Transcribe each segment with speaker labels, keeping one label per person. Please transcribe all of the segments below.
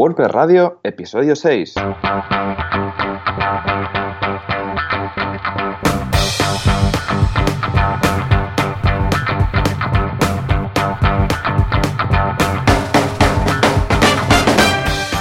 Speaker 1: WordPress Radio, episodio 6.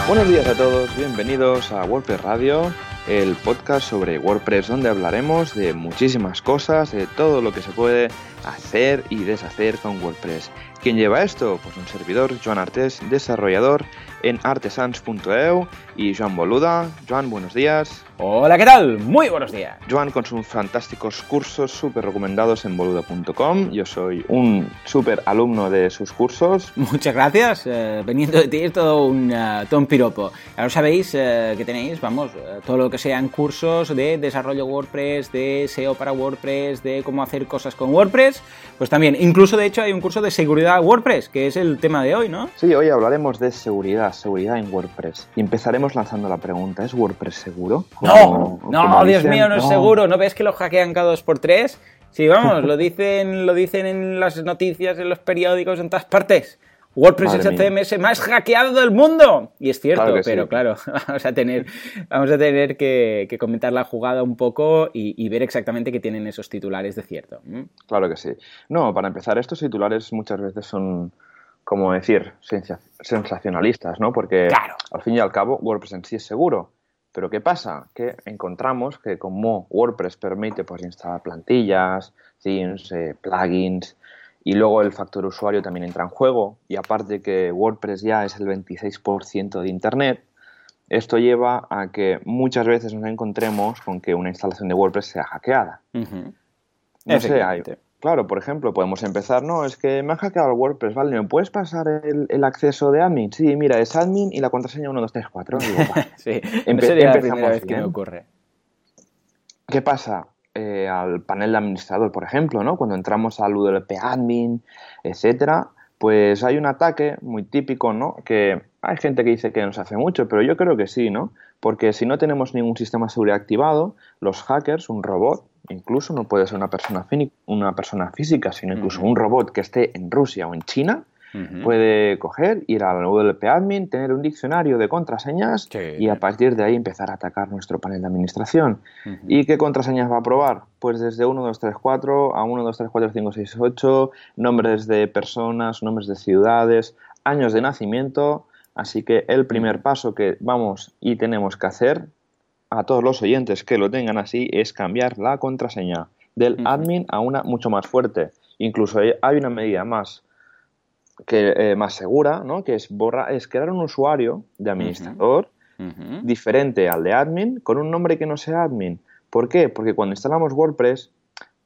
Speaker 1: Buenos días a todos, bienvenidos a WordPress Radio, el podcast sobre WordPress donde hablaremos de muchísimas cosas, de todo lo que se puede hacer y deshacer con WordPress. ¿Quién lleva esto? Pues un servidor, Joan Artés, desarrollador en artesans.eu y Joan Boluda. Joan, buenos días.
Speaker 2: Hola, ¿qué tal? Muy buenos días.
Speaker 1: Joan con sus fantásticos cursos súper recomendados en boluda.com. Yo soy un súper alumno de sus cursos.
Speaker 2: Muchas gracias. Eh, veniendo de ti es todo un, uh, todo un piropo. Ahora sabéis uh, que tenéis, vamos, uh, todo lo que sean cursos de desarrollo WordPress, de SEO para WordPress, de cómo hacer cosas con WordPress. Pues también, incluso de hecho hay un curso de seguridad WordPress, que es el tema de hoy, ¿no?
Speaker 1: Sí, hoy hablaremos de seguridad, seguridad en WordPress. Y empezaremos lanzando la pregunta, ¿es WordPress seguro?
Speaker 2: No, no, Dios mío, no, es seguro. ¿No ves que lo hackean cada dos por tres? Sí, vamos, lo dicen, lo dicen en las noticias, en los periódicos, en todas partes. WordPress es el CMS más hackeado del mundo. Y es cierto, claro pero sí. claro, vamos a tener, vamos a tener que, que comentar la jugada un poco y, y, ver exactamente qué tienen esos titulares de cierto.
Speaker 1: Claro que sí. No, para empezar, estos titulares muchas veces son, como decir, sensacionalistas, ¿no? Porque
Speaker 2: claro.
Speaker 1: al fin y al cabo WordPress en sí es seguro. Pero ¿qué pasa? Que encontramos que como WordPress permite pues, instalar plantillas, themes, eh, plugins, y luego el factor usuario también entra en juego, y aparte que WordPress ya es el 26% de Internet, esto lleva a que muchas veces nos encontremos con que una instalación de WordPress sea hackeada.
Speaker 2: Uh -huh.
Speaker 1: No sé, hay, claro, por ejemplo, podemos empezar, no, es que me ha hackeado el WordPress, ¿vale? ¿Me puedes pasar el, el acceso de admin? Sí, mira, es admin y la contraseña 1234. Digo,
Speaker 2: sí, Empe no sería la primera vez que me ocurre.
Speaker 1: ¿Qué pasa? Eh, al panel de administrador, por ejemplo, ¿no? Cuando entramos al UDP admin, etcétera, pues hay un ataque muy típico, ¿no? Que hay gente que dice que nos hace mucho, pero yo creo que sí, ¿no? Porque si no tenemos ningún sistema de seguridad activado, los hackers, un robot, incluso no puede ser una persona, una persona física, sino incluso un robot que esté en Rusia o en China, Uh -huh. puede coger, ir al WP Admin, tener un diccionario de contraseñas
Speaker 2: sí.
Speaker 1: y a partir de ahí empezar a atacar nuestro panel de administración. Uh -huh. ¿Y qué contraseñas va a probar? Pues desde 1, 2, 3, 4 a 1, 2, 3, 4, 5, 6, 8, nombres de personas, nombres de ciudades, años de nacimiento. Así que el primer paso que vamos y tenemos que hacer a todos los oyentes que lo tengan así es cambiar la contraseña del admin a una mucho más fuerte. Incluso hay una medida más que, eh, más segura, ¿no? que es, borra, es crear un usuario de administrador
Speaker 2: uh -huh.
Speaker 1: diferente al de admin con un nombre que no sea admin. ¿Por qué? Porque cuando instalamos WordPress,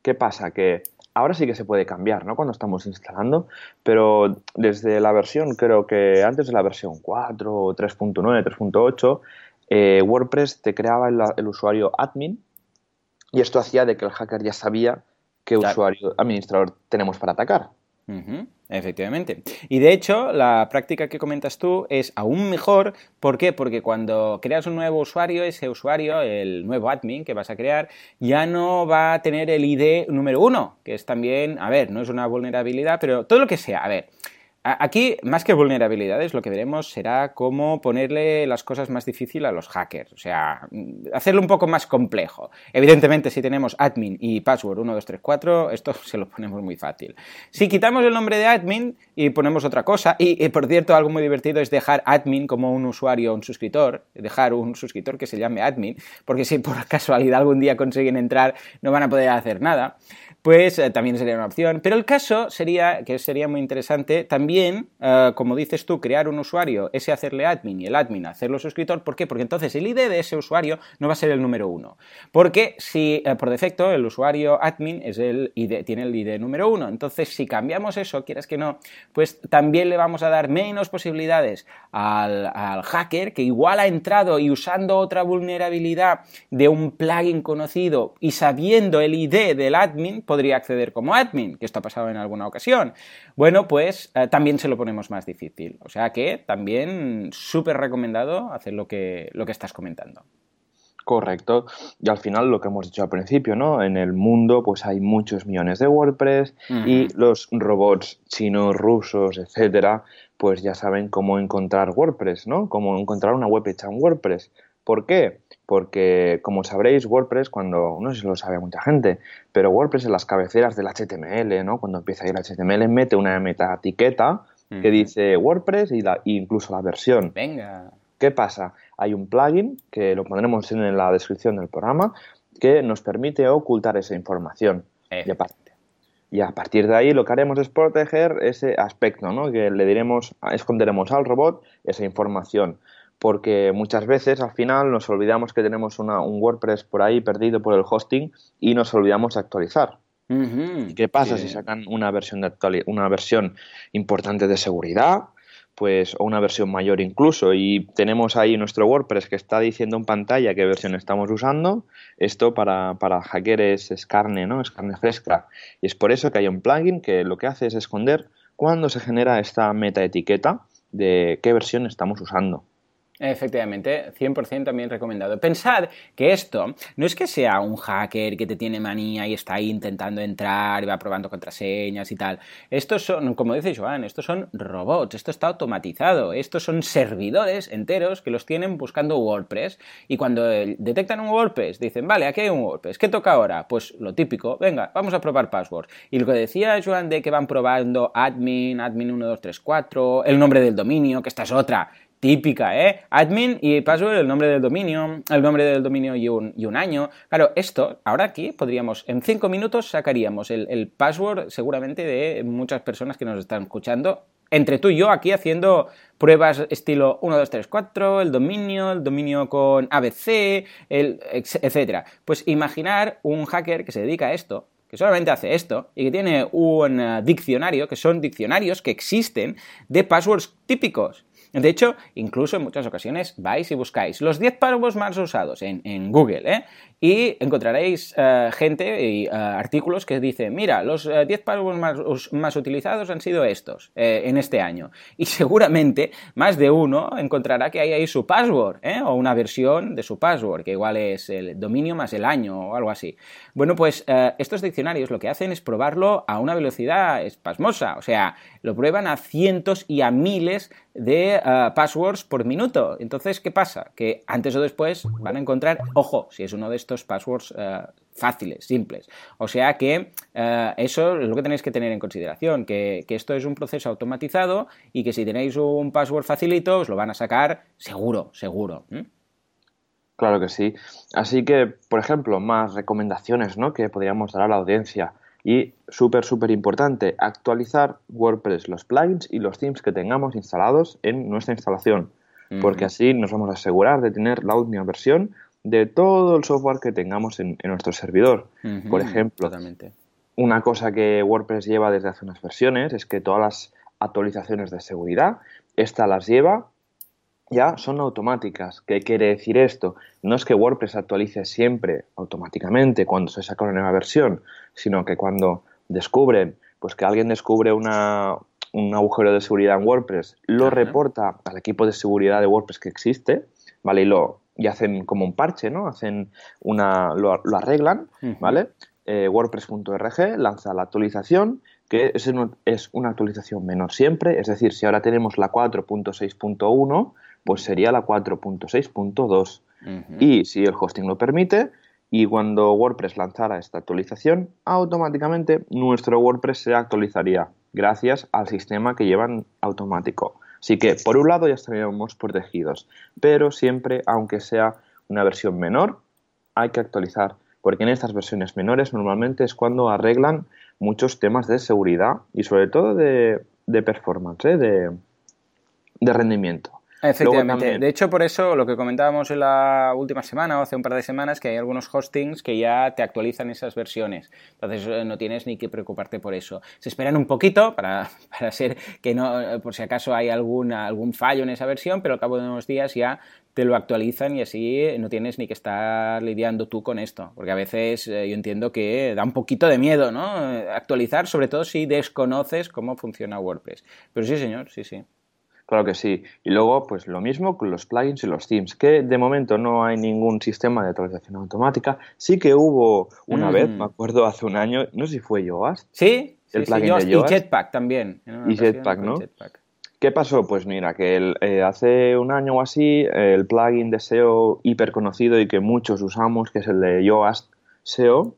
Speaker 1: ¿qué pasa? Que ahora sí que se puede cambiar, ¿no? Cuando estamos instalando, pero desde la versión, creo que antes de la versión 4, 3.9, 3.8, eh, WordPress te creaba el, el, usuario admin y esto hacía de que el hacker ya sabía qué claro. usuario administrador tenemos para atacar.
Speaker 2: Uh -huh, efectivamente. Y de hecho, la práctica que comentas tú es aún mejor. ¿Por qué? Porque cuando creas un nuevo usuario, ese usuario, el nuevo admin que vas a crear, ya no va a tener el ID número uno, que es también, a ver, no es una vulnerabilidad, pero todo lo que sea, a ver. Aquí, más que vulnerabilidades, lo que veremos será cómo ponerle las cosas más difíciles a los hackers, o sea, hacerlo un poco más complejo. Evidentemente, si tenemos admin y password 1234, esto se lo ponemos muy fácil. Si quitamos el nombre de admin y ponemos otra cosa, y, y por cierto, algo muy divertido es dejar admin como un usuario, un suscriptor, dejar un suscriptor que se llame admin, porque si por casualidad algún día consiguen entrar, no van a poder hacer nada pues eh, también sería una opción. Pero el caso sería, que sería muy interesante, también, eh, como dices tú, crear un usuario, ese hacerle admin y el admin hacerlo suscriptor. ¿Por qué? Porque entonces el ID de ese usuario no va a ser el número uno. Porque si eh, por defecto el usuario admin es el tiene el ID número uno, entonces si cambiamos eso, quieras que no, pues también le vamos a dar menos posibilidades al, al hacker que igual ha entrado y usando otra vulnerabilidad de un plugin conocido y sabiendo el ID del admin, podría acceder como admin, que esto ha pasado en alguna ocasión. Bueno, pues eh, también se lo ponemos más difícil. O sea que también súper recomendado hacer lo que, lo que estás comentando.
Speaker 1: Correcto. Y al final lo que hemos dicho al principio, ¿no? En el mundo pues hay muchos millones de WordPress y los robots chinos, rusos, etcétera, pues ya saben cómo encontrar WordPress, ¿no? Cómo encontrar una web hecha en WordPress. ¿Por qué? Porque, como sabréis, WordPress, cuando, no sé si lo sabe mucha gente, pero WordPress en las cabeceras del HTML, ¿no? Cuando empieza a ir HTML, mete una meta etiqueta que dice WordPress y la, incluso la versión.
Speaker 2: Venga.
Speaker 1: ¿Qué pasa? Hay un plugin que lo pondremos en la descripción del programa que nos permite ocultar esa información. Y a partir de ahí lo que haremos es proteger ese aspecto, ¿no? Que le diremos, esconderemos al robot esa información. Porque muchas veces al final nos olvidamos que tenemos un WordPress por ahí perdido por el hosting y nos olvidamos de actualizar. ¿Qué pasa si sacan una versión, de una versión importante de seguridad? pues o una versión mayor incluso y tenemos ahí nuestro WordPress que está diciendo en pantalla qué versión estamos usando esto para, para hackers es carne no es carne fresca y es por eso que hay un plugin que lo que hace es esconder cuando se genera esta meta etiqueta de qué versión estamos usando
Speaker 2: Efectivamente, 100% también recomendado. Pensad que esto no es que sea un hacker que te tiene manía y está intentando entrar y va probando contraseñas y tal. Estos son, como dice Joan, estos son robots, esto está automatizado, estos son servidores enteros que los tienen buscando WordPress y cuando detectan un WordPress dicen, vale, aquí hay un WordPress, ¿qué toca ahora? Pues lo típico, venga, vamos a probar password. Y lo que decía Joan de que van probando admin, admin 1234, el nombre del dominio, que esta es otra típica, ¿eh? Admin y password, el nombre del dominio, el nombre del dominio y un, y un año. Claro, esto, ahora aquí podríamos, en cinco minutos sacaríamos el, el, password seguramente de muchas personas que nos están escuchando. Entre tú y yo aquí haciendo pruebas estilo 1, 2, 3, 4, el dominio, el dominio con ABC, el, etcétera. Pues imaginar un hacker que se dedica a esto, que solamente hace esto y que tiene un eh, diccionario, que son diccionarios que existen de passwords típicos. De hecho, incluso en muchas ocasiones vais y buscáis los 10 passwords más usados en, Google, ¿eh? Y encontraréis eh, gente y eh, artículos que dicen, mira, los 10 eh, passwords más, utilizados han sido estos en este año. Y seguramente más de uno encontrará que hay ahí su password, o una versión de su password, que igual es el dominio más el año o algo así. Bueno, pues estos diccionarios lo que hacen es probarlo a una velocidad espasmosa, o sea, lo prueban a cientos y a miles de passwords por minuto. Entonces, ¿qué pasa? Que antes o después van a encontrar, ojo, si es uno de estos passwords eh, fáciles, simples. O sea que eh, eso es lo que tenéis que tener en consideración, que, esto es un proceso automatizado y que si tenéis un password facilito os lo van a sacar seguro, seguro.
Speaker 1: Claro que sí. Así que, por ejemplo, más recomendaciones ¿no? que podríamos dar a la audiencia. Y súper, súper importante, actualizar WordPress, los plugins y los themes que tengamos instalados en nuestra instalación. Porque así nos vamos a asegurar de tener la última versión de todo el software que tengamos en, nuestro servidor. Por ejemplo, una cosa que WordPress lleva desde hace unas versiones es que todas las actualizaciones de seguridad, esta las lleva ya son automáticas. ¿Qué quiere decir esto? No es que WordPress actualice siempre automáticamente cuando se saca una nueva versión, sino que cuando descubren, pues que alguien descubre una, un agujero de seguridad en WordPress, lo reporta al equipo de seguridad de WordPress que existe, ¿vale? Y lo, y hacen como un parche, ¿no? Hacen una, lo, arreglan, ¿vale? Eh, WordPress.org lanza la actualización, que es, es una actualización menor siempre, es decir, si ahora tenemos la 4.6.1, pues sería la 4.6.2. Y si el hosting lo permite, y cuando WordPress lanzara esta actualización, automáticamente nuestro WordPress se actualizaría gracias al sistema que llevan automático. Así que, por un lado, ya estaríamos protegidos, pero siempre, aunque sea una versión menor, hay que actualizar, porque en estas versiones menores normalmente es cuando arreglan muchos temas de seguridad y sobre todo de, performance, ¿eh? de, de rendimiento.
Speaker 2: Efectivamente. De hecho, por eso lo que comentábamos en la última semana o hace un par de semanas, que hay algunos hostings que ya te actualizan esas versiones. Entonces eh, no tienes ni que preocuparte por eso. Se esperan un poquito para, para ser que no, eh, por si acaso hay alguna, algún fallo en esa versión, pero al cabo de unos días ya te lo actualizan y así no tienes ni que estar lidiando tú con esto. Porque a veces eh, yo entiendo que da un poquito de miedo, ¿no? Actualizar, sobre todo si desconoces cómo funciona WordPress. Pero sí, señor, sí, sí.
Speaker 1: Claro que sí. Y luego, pues lo mismo con los plugins y los themes, que de momento no hay ningún sistema de actualización automática. Sí que hubo una vez, me acuerdo, hace un año, no sé si fue Yoast.
Speaker 2: Sí, el plugin de Yoast. Y Jetpack también.
Speaker 1: Y Jetpack, ¿no? ¿Qué pasó? Pues mira, que eh, hace un año o así, el plugin de SEO hiper conocido y que muchos usamos, que es el de Yoast SEO,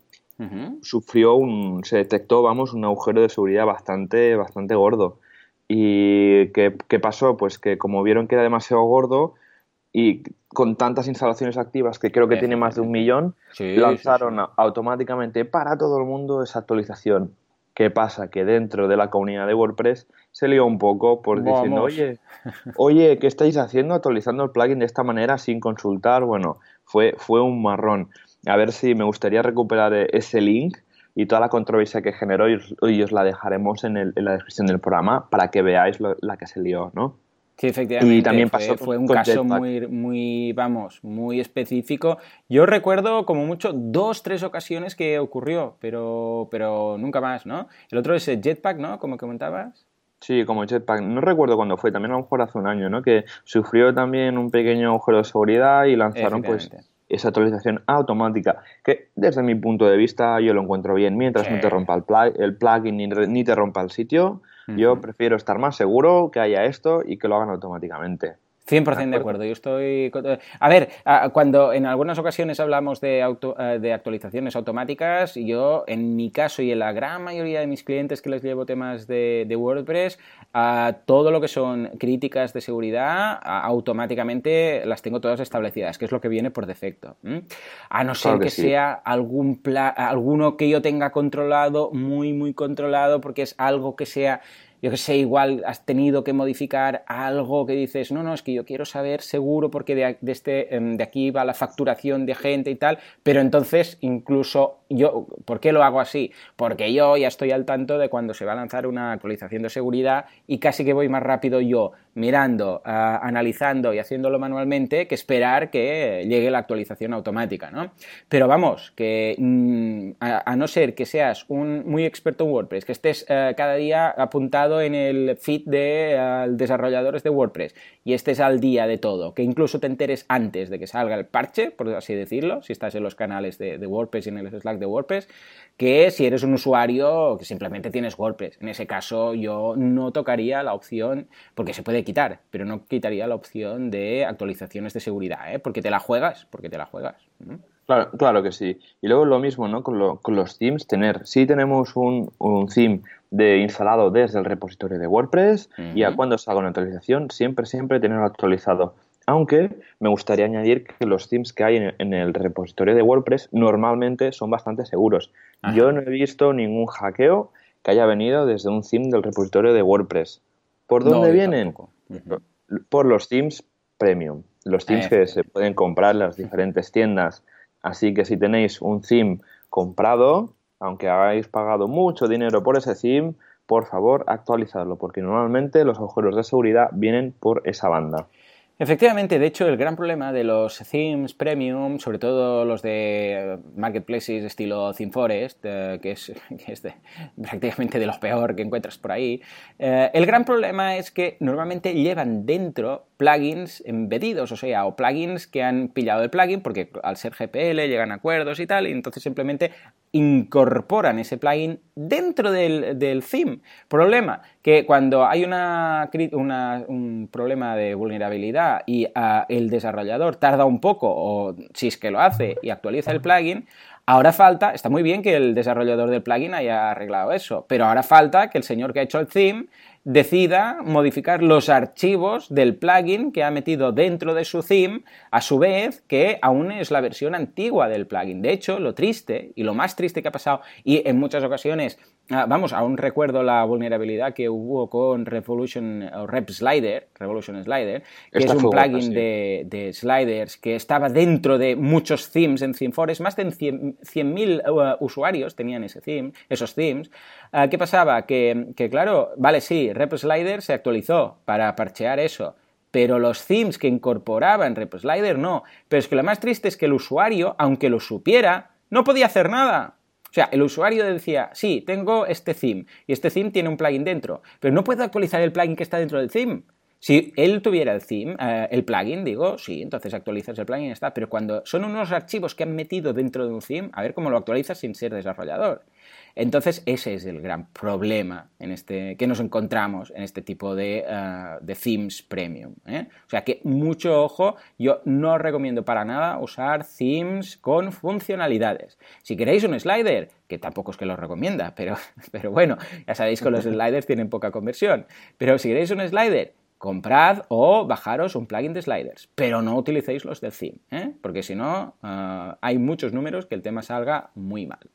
Speaker 1: sufrió un, se detectó, vamos, un agujero de seguridad bastante, bastante gordo. ¿Y qué, pasó? Pues que como vieron que era demasiado gordo y con tantas instalaciones activas, que creo que tiene más de un millón, lanzaron automáticamente para todo el mundo esa actualización. ¿Qué pasa? Que dentro de la comunidad de WordPress se lió un poco por diciendo, oye, oye, ¿qué estáis haciendo actualizando el plugin de esta manera sin consultar? Bueno, fue, fue un marrón. A ver si me gustaría recuperar ese link y toda la controversia que generó y, os la dejaremos en, el, en, la descripción del programa para que veáis la que se lió, ¿no?
Speaker 2: Sí, efectivamente. Y también pasó fue, un caso muy, muy, vamos, muy específico. Yo recuerdo como mucho dos, tres ocasiones que ocurrió, pero, pero nunca más, ¿no? El otro es el Jetpack, ¿no? Como comentabas.
Speaker 1: Sí, como Jetpack. No recuerdo cuándo fue, también a lo mejor hace un año, ¿no? Que sufrió también un pequeño agujero de seguridad y lanzaron pues esa actualización automática, que desde mi punto de vista yo lo encuentro bien, mientras no te rompa el, plugin ni, te rompa el sitio, yo prefiero estar más seguro que haya esto y que lo hagan automáticamente.
Speaker 2: 100% de acuerdo. Yo estoy. A ver, cuando en algunas ocasiones hablamos de, eh, de actualizaciones automáticas, yo, en mi caso y en la gran mayoría de mis clientes que les llevo temas de, WordPress, todo lo que son críticas de seguridad, automáticamente las tengo todas establecidas, que es lo que viene por defecto. A no ser que, sea algún alguno que yo tenga controlado, muy, muy controlado, porque es algo que sea yo que sé, igual has tenido que modificar algo que dices, no, no, es que yo quiero saber seguro porque de, este, em, de aquí va la facturación de gente y tal, pero entonces incluso yo, ¿por qué lo hago así? Porque yo ya estoy al tanto de cuando se va a lanzar una actualización de seguridad y casi que voy más rápido yo mirando, ah, analizando y haciéndolo manualmente que esperar que llegue la actualización automática, ¿no? Pero vamos, que mm, a, no ser que seas un muy experto en WordPress, que estés eh, cada día apuntado en el feed de desarrolladores de WordPress y estés al día de todo, que incluso te enteres antes de que salga el parche, por así decirlo, si estás en los canales de, de WordPress y en el Slack de WordPress, que si eres un usuario que simplemente tienes WordPress. En ese caso yo no tocaría la opción, porque se puede quitar, pero no quitaría la opción de actualizaciones de seguridad, ¿eh? porque te la juegas, porque te la juegas.
Speaker 1: Claro, claro que sí. Y luego lo mismo ¿no? con, los themes, tener, si tenemos un, un, theme de instalado desde el repositorio de WordPress y a cuando salga una actualización, siempre, siempre tenerlo actualizado. Aunque me gustaría añadir que los themes que hay en, el repositorio de WordPress normalmente son bastante seguros. Yo no he visto ningún hackeo que haya venido desde un theme del repositorio de WordPress. ¿Por dónde vienen? Por los themes premium, los themes que se pueden comprar en las diferentes tiendas. Así que si tenéis un theme comprado, aunque hayáis pagado mucho dinero por ese theme, por favor actualizadlo, porque normalmente los agujeros de seguridad vienen por esa banda.
Speaker 2: Efectivamente, de hecho, el gran problema de los themes premium, sobre todo los de marketplaces estilo ThemeForest, eh, que es, prácticamente de los peor que encuentras por ahí, eh, el gran problema es que normalmente llevan dentro plugins embedidos, o sea, o plugins que han pillado el plugin porque al ser GPL llegan acuerdos y tal, y entonces simplemente incorporan ese plugin dentro del, theme. Problema, que cuando hay una, un problema de vulnerabilidad y ah, el desarrollador tarda un poco, o si es que lo hace, y actualiza el plugin, ahora falta, está muy bien que el desarrollador del plugin haya arreglado eso, pero ahora falta que el señor que ha hecho el theme decida modificar los archivos del plugin que ha metido dentro de su theme, a su vez que aún es la versión antigua del plugin. De hecho, lo triste y lo más triste que ha pasado, y en muchas ocasiones Ah, vamos, aún recuerdo la vulnerabilidad que hubo con Revolution o Rep Slider, Revolution Slider, que es un plugin de, sliders que estaba dentro de muchos themes en ThemeForest, más de 100.000 uh, usuarios tenían ese theme, esos themes. Ah, ¿Qué pasaba? Que, que, claro, vale, sí, Rep Slider se actualizó para parchear eso, pero los themes que incorporaban Rep Slider no. Pero es que lo más triste es que el usuario, aunque lo supiera, no podía hacer nada sea, el usuario decía, sí, tengo este theme y este theme tiene un plugin dentro, pero no puedo actualizar el plugin que está dentro del theme. Si él tuviera el theme, eh, el plugin, digo, sí, entonces actualizas el plugin y está. Pero cuando son unos archivos que han metido dentro de un theme, a ver cómo lo actualizas sin ser desarrollador. Entonces, ese es el gran problema en este, que nos encontramos en este tipo de, uh, themes premium. ¿eh? O sea que mucho ojo, yo no recomiendo para nada usar themes con funcionalidades. Si queréis un slider, que tampoco es que lo recomienda, pero, pero bueno, ya sabéis que los sliders tienen poca conversión. Pero si queréis un slider, comprad o bajaros un plugin de sliders, pero no utilicéis los del theme, ¿eh? porque si no, uh, hay muchos números que el tema salga muy mal.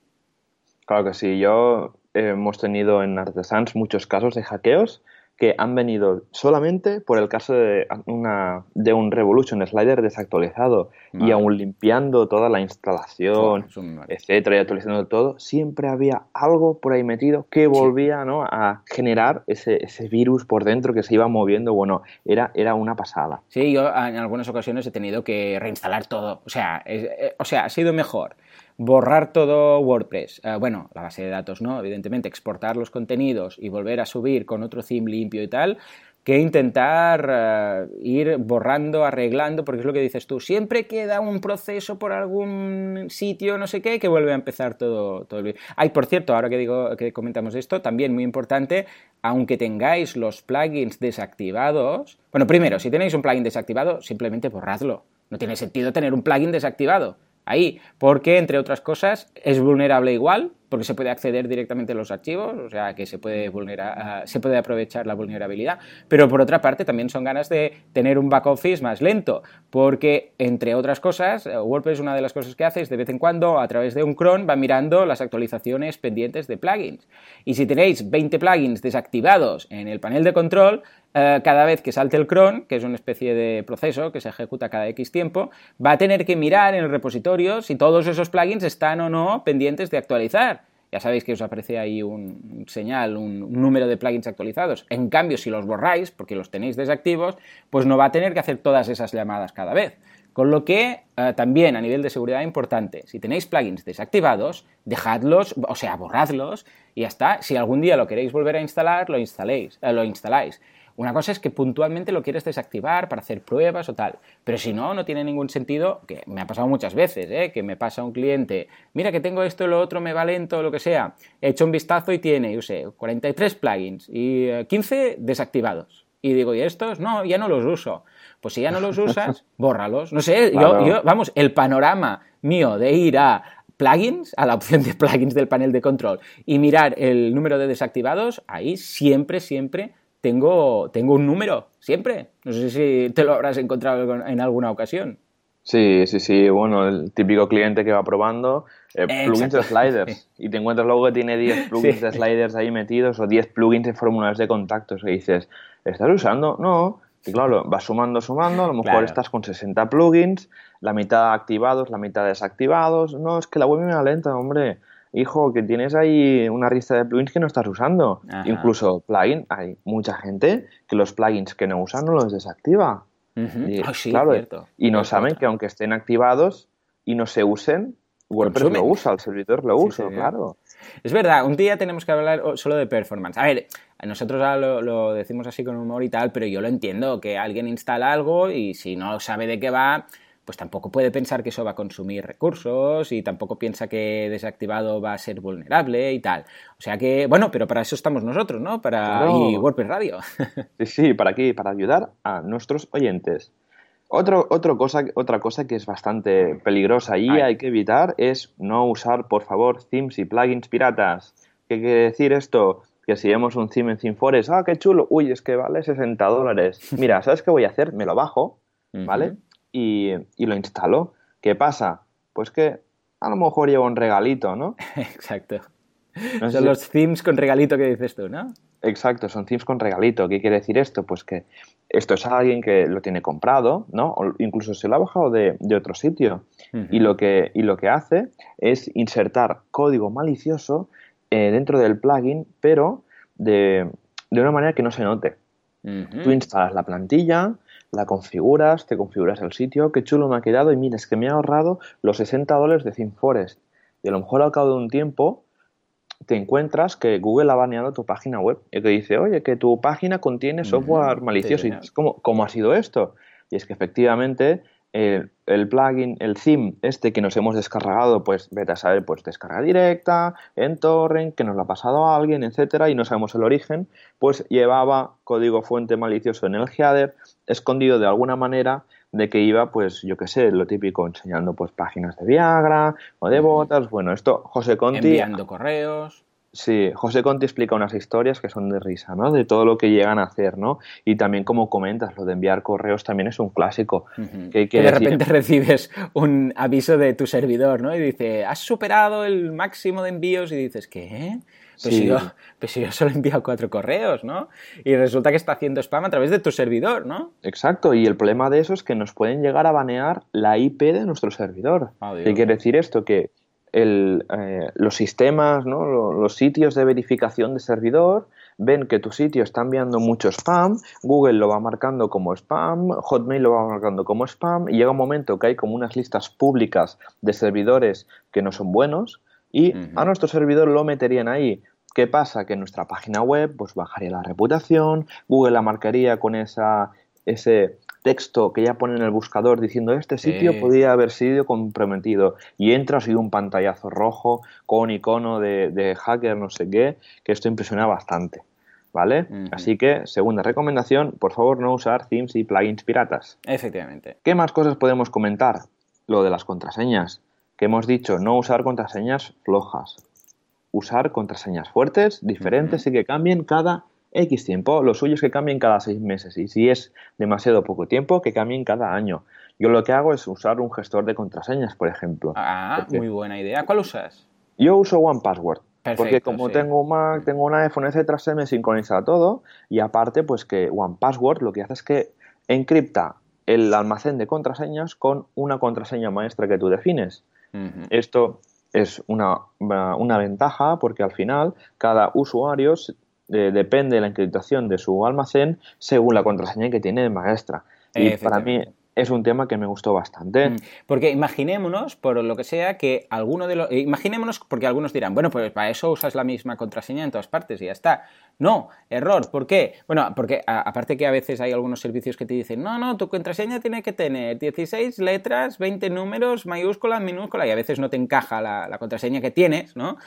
Speaker 1: Claro que sí. Yo eh, hemos tenido en Artesans muchos casos de hackeos que han venido solamente por el caso de, una, de un Revolution Slider desactualizado y aún limpiando toda la instalación, etcétera, y actualizando todo, siempre había algo por ahí metido que volvía ¿no? a generar ese, ese, virus por dentro que se iba moviendo. Bueno, era, era una pasada.
Speaker 2: Sí, yo en algunas ocasiones he tenido que reinstalar todo. O sea, eh, o sea ha sido mejor borrar todo WordPress, eh, bueno, la base de datos no, evidentemente, exportar los contenidos y volver a subir con otro theme limpio y tal, que intentar eh, ir borrando, arreglando, porque es lo que dices tú, siempre queda un proceso por algún sitio, no sé qué, que vuelve a empezar todo, todo el Ay, por cierto, ahora que digo que comentamos esto, también muy importante, aunque tengáis los plugins desactivados, bueno, primero, si tenéis un plugin desactivado, simplemente borradlo. No tiene sentido tener un plugin desactivado ahí, porque entre otras cosas es vulnerable igual, porque se puede acceder directamente a los archivos, o sea que se puede, vulnerar, ah, se puede aprovechar la vulnerabilidad, pero por otra parte también son ganas de tener un back office más lento, porque entre otras cosas, eh, WordPress una de las cosas que hace es de vez en cuando a través de un cron va mirando las actualizaciones pendientes de plugins. Y si tenéis 20 plugins desactivados en el panel de control, eh, cada vez que salte el cron, que es una especie de proceso que se ejecuta cada X tiempo, va a tener que mirar en el repositorio si todos esos plugins están o no pendientes de actualizar. Ya sabéis que os aparece ahí un señal, un, número de plugins actualizados. En cambio, si los borráis, porque los tenéis desactivos, pues no va a tener que hacer todas esas llamadas cada vez. Con lo que eh, también a nivel de seguridad importante, si tenéis plugins desactivados, dejadlos, o sea, borradlos y ya está. Si algún día lo queréis volver a instalar, lo, instaléis, eh, lo instaláis. Una cosa es que puntualmente lo quieres desactivar para hacer pruebas o tal, pero si no, no tiene ningún sentido, que me ha pasado muchas veces, ¿eh? que me pasa un cliente, mira que tengo esto, lo otro, me va lento, lo que sea, he hecho un vistazo y tiene, yo sé, 43 plugins y 15 eh, desactivados. Y digo, ¿y estos? No, ya no los uso. Pues si ya no los usas, bórralos. No sé, yo, vamos, el panorama mío de ir a plugins, a la opción de plugins del panel de control y mirar el número de desactivados, ahí siempre, siempre tengo, tengo un número, siempre. No sé si te lo habrás encontrado en alguna ocasión.
Speaker 1: Sí, sí, sí. Bueno, el típico cliente que va probando eh, plugins de sliders y te encuentras luego que tiene 10 plugins de sliders ahí metidos o 10 plugins de formularios de contactos y dices, ¿estás usando? No. Y claro, vas sumando, sumando, a lo mejor estás con 60 plugins, la mitad activados, la mitad desactivados. No, es que la web me va lenta, hombre hijo, que tienes ahí una lista de plugins que no estás usando. Incluso plugin, hay mucha gente que los plugins que no usan no los desactiva.
Speaker 2: y, ah, claro,
Speaker 1: y no saben que aunque estén activados y no se usen, WordPress lo usa, el servidor lo usa, claro.
Speaker 2: Es verdad, un día tenemos que hablar solo de performance. A ver, nosotros lo, lo, decimos así con humor y tal, pero yo lo entiendo, que alguien instala algo y si no sabe de qué va, pues tampoco puede pensar que eso va a consumir recursos y tampoco piensa que desactivado va a ser vulnerable y tal. O sea que, bueno, pero para eso estamos nosotros, ¿no? Para y WordPress Radio.
Speaker 1: Sí, sí, para aquí, para ayudar a nuestros oyentes. Otro, cosa, otra cosa que es bastante peligrosa y hay que evitar es no usar, por favor, themes y plugins piratas. ¿Qué quiere decir esto? Que si vemos un theme en ThemeForest, ah, qué chulo, uy, es que vale 60 dólares. Mira, ¿sabes qué voy a hacer? Me lo bajo, ¿vale? Y, lo instalo. ¿Qué pasa? Pues que a lo mejor llevo un regalito, ¿no?
Speaker 2: Exacto. son los themes con regalito que dices tú, ¿no?
Speaker 1: Exacto, son themes con regalito. ¿Qué quiere decir esto? Pues que esto es alguien que lo tiene comprado, ¿no? O incluso se lo ha bajado de, otro sitio. y, lo que, y lo que hace es insertar código malicioso eh, dentro del plugin, pero de, una manera que no se note. Tú instalas la plantilla, la configuras, te configuras el sitio, qué chulo me ha quedado y mira, es que me ha ahorrado los 60 dólares de ThemeForest. Y a lo mejor al cabo de un tiempo te encuentras que Google ha baneado tu página web y que dice, oye, que tu página contiene software malicioso. y ¿cómo, ¿cómo, ha sido esto? Y es que efectivamente el, plugin, el theme este que nos hemos descargado, pues vete a saber, pues descarga directa, en torrent, que nos lo ha pasado a alguien, etcétera, y no sabemos el origen, pues llevaba código fuente malicioso en el header, escondido de alguna manera de que iba, pues, yo qué sé, lo típico, enseñando pues páginas de Viagra o de botas. Bueno, esto José Conti.
Speaker 2: Enviando correos.
Speaker 1: Sí, José Conti explica unas historias que son de risa, ¿no? De todo lo que llegan a hacer, ¿no? Y también como comentas, lo de enviar correos también es un clásico.
Speaker 2: que, de repente recibes un aviso de tu servidor, ¿no? Y dice, has superado el máximo de envíos y dices, ¿qué? Pues, si yo, pues yo solo he enviado cuatro correos, ¿no? Y resulta que está haciendo spam a través de tu servidor, ¿no?
Speaker 1: Exacto, y el problema de eso es que nos pueden llegar a banear la IP de nuestro servidor. Ah, ¿Qué quiere decir esto? Que el, eh, los sistemas, ¿no? los, sitios de verificación de servidor ven que tu sitio está enviando mucho spam, Google lo va marcando como spam, Hotmail lo va marcando como spam y llega un momento que hay como unas listas públicas de servidores que no son buenos y a nuestro servidor lo meterían ahí. ¿Qué pasa? Que nuestra página web pues bajaría la reputación, Google la marcaría con esa, ese texto que ya pone en el buscador diciendo este sitio podría haber sido comprometido y entras y un pantallazo rojo con icono de, hacker no sé qué, que esto impresiona bastante. ¿Vale? Así que, segunda recomendación, por favor no usar themes y plugins piratas.
Speaker 2: Efectivamente.
Speaker 1: ¿Qué más cosas podemos comentar? Lo de las contraseñas, que hemos dicho, no usar contraseñas flojas, usar contraseñas fuertes, diferentes y que cambien cada X tiempo, lo suyo es que cambien cada seis meses y si es demasiado poco tiempo, que cambien cada año. Yo lo que hago es usar un gestor de contraseñas, por ejemplo.
Speaker 2: Ah, muy buena idea. ¿Cuál usas?
Speaker 1: Yo uso OnePassword. porque como tengo un Mac, tengo un iPhone, etcétera, se me sincroniza todo y aparte pues que OnePassword lo que hace es que encripta el almacén de contraseñas con una contraseña maestra que tú defines. Esto es una, una, ventaja porque al final cada usuario depende de la encriptación de su almacén según la contraseña que tiene de maestra. Y para mí es un tema que me gustó bastante. Mm,
Speaker 2: porque imaginémonos, por lo que sea, que alguno de los... Imaginémonos, porque algunos dirán, bueno, pues para eso usas la misma contraseña en todas partes y ya está. No, error. ¿Por qué? Bueno, porque aparte que a veces hay algunos servicios que te dicen, no, no, tu contraseña tiene que tener 16 letras, 20 números, mayúsculas, minúsculas, y a veces no te encaja la, la contraseña que tienes, ¿no?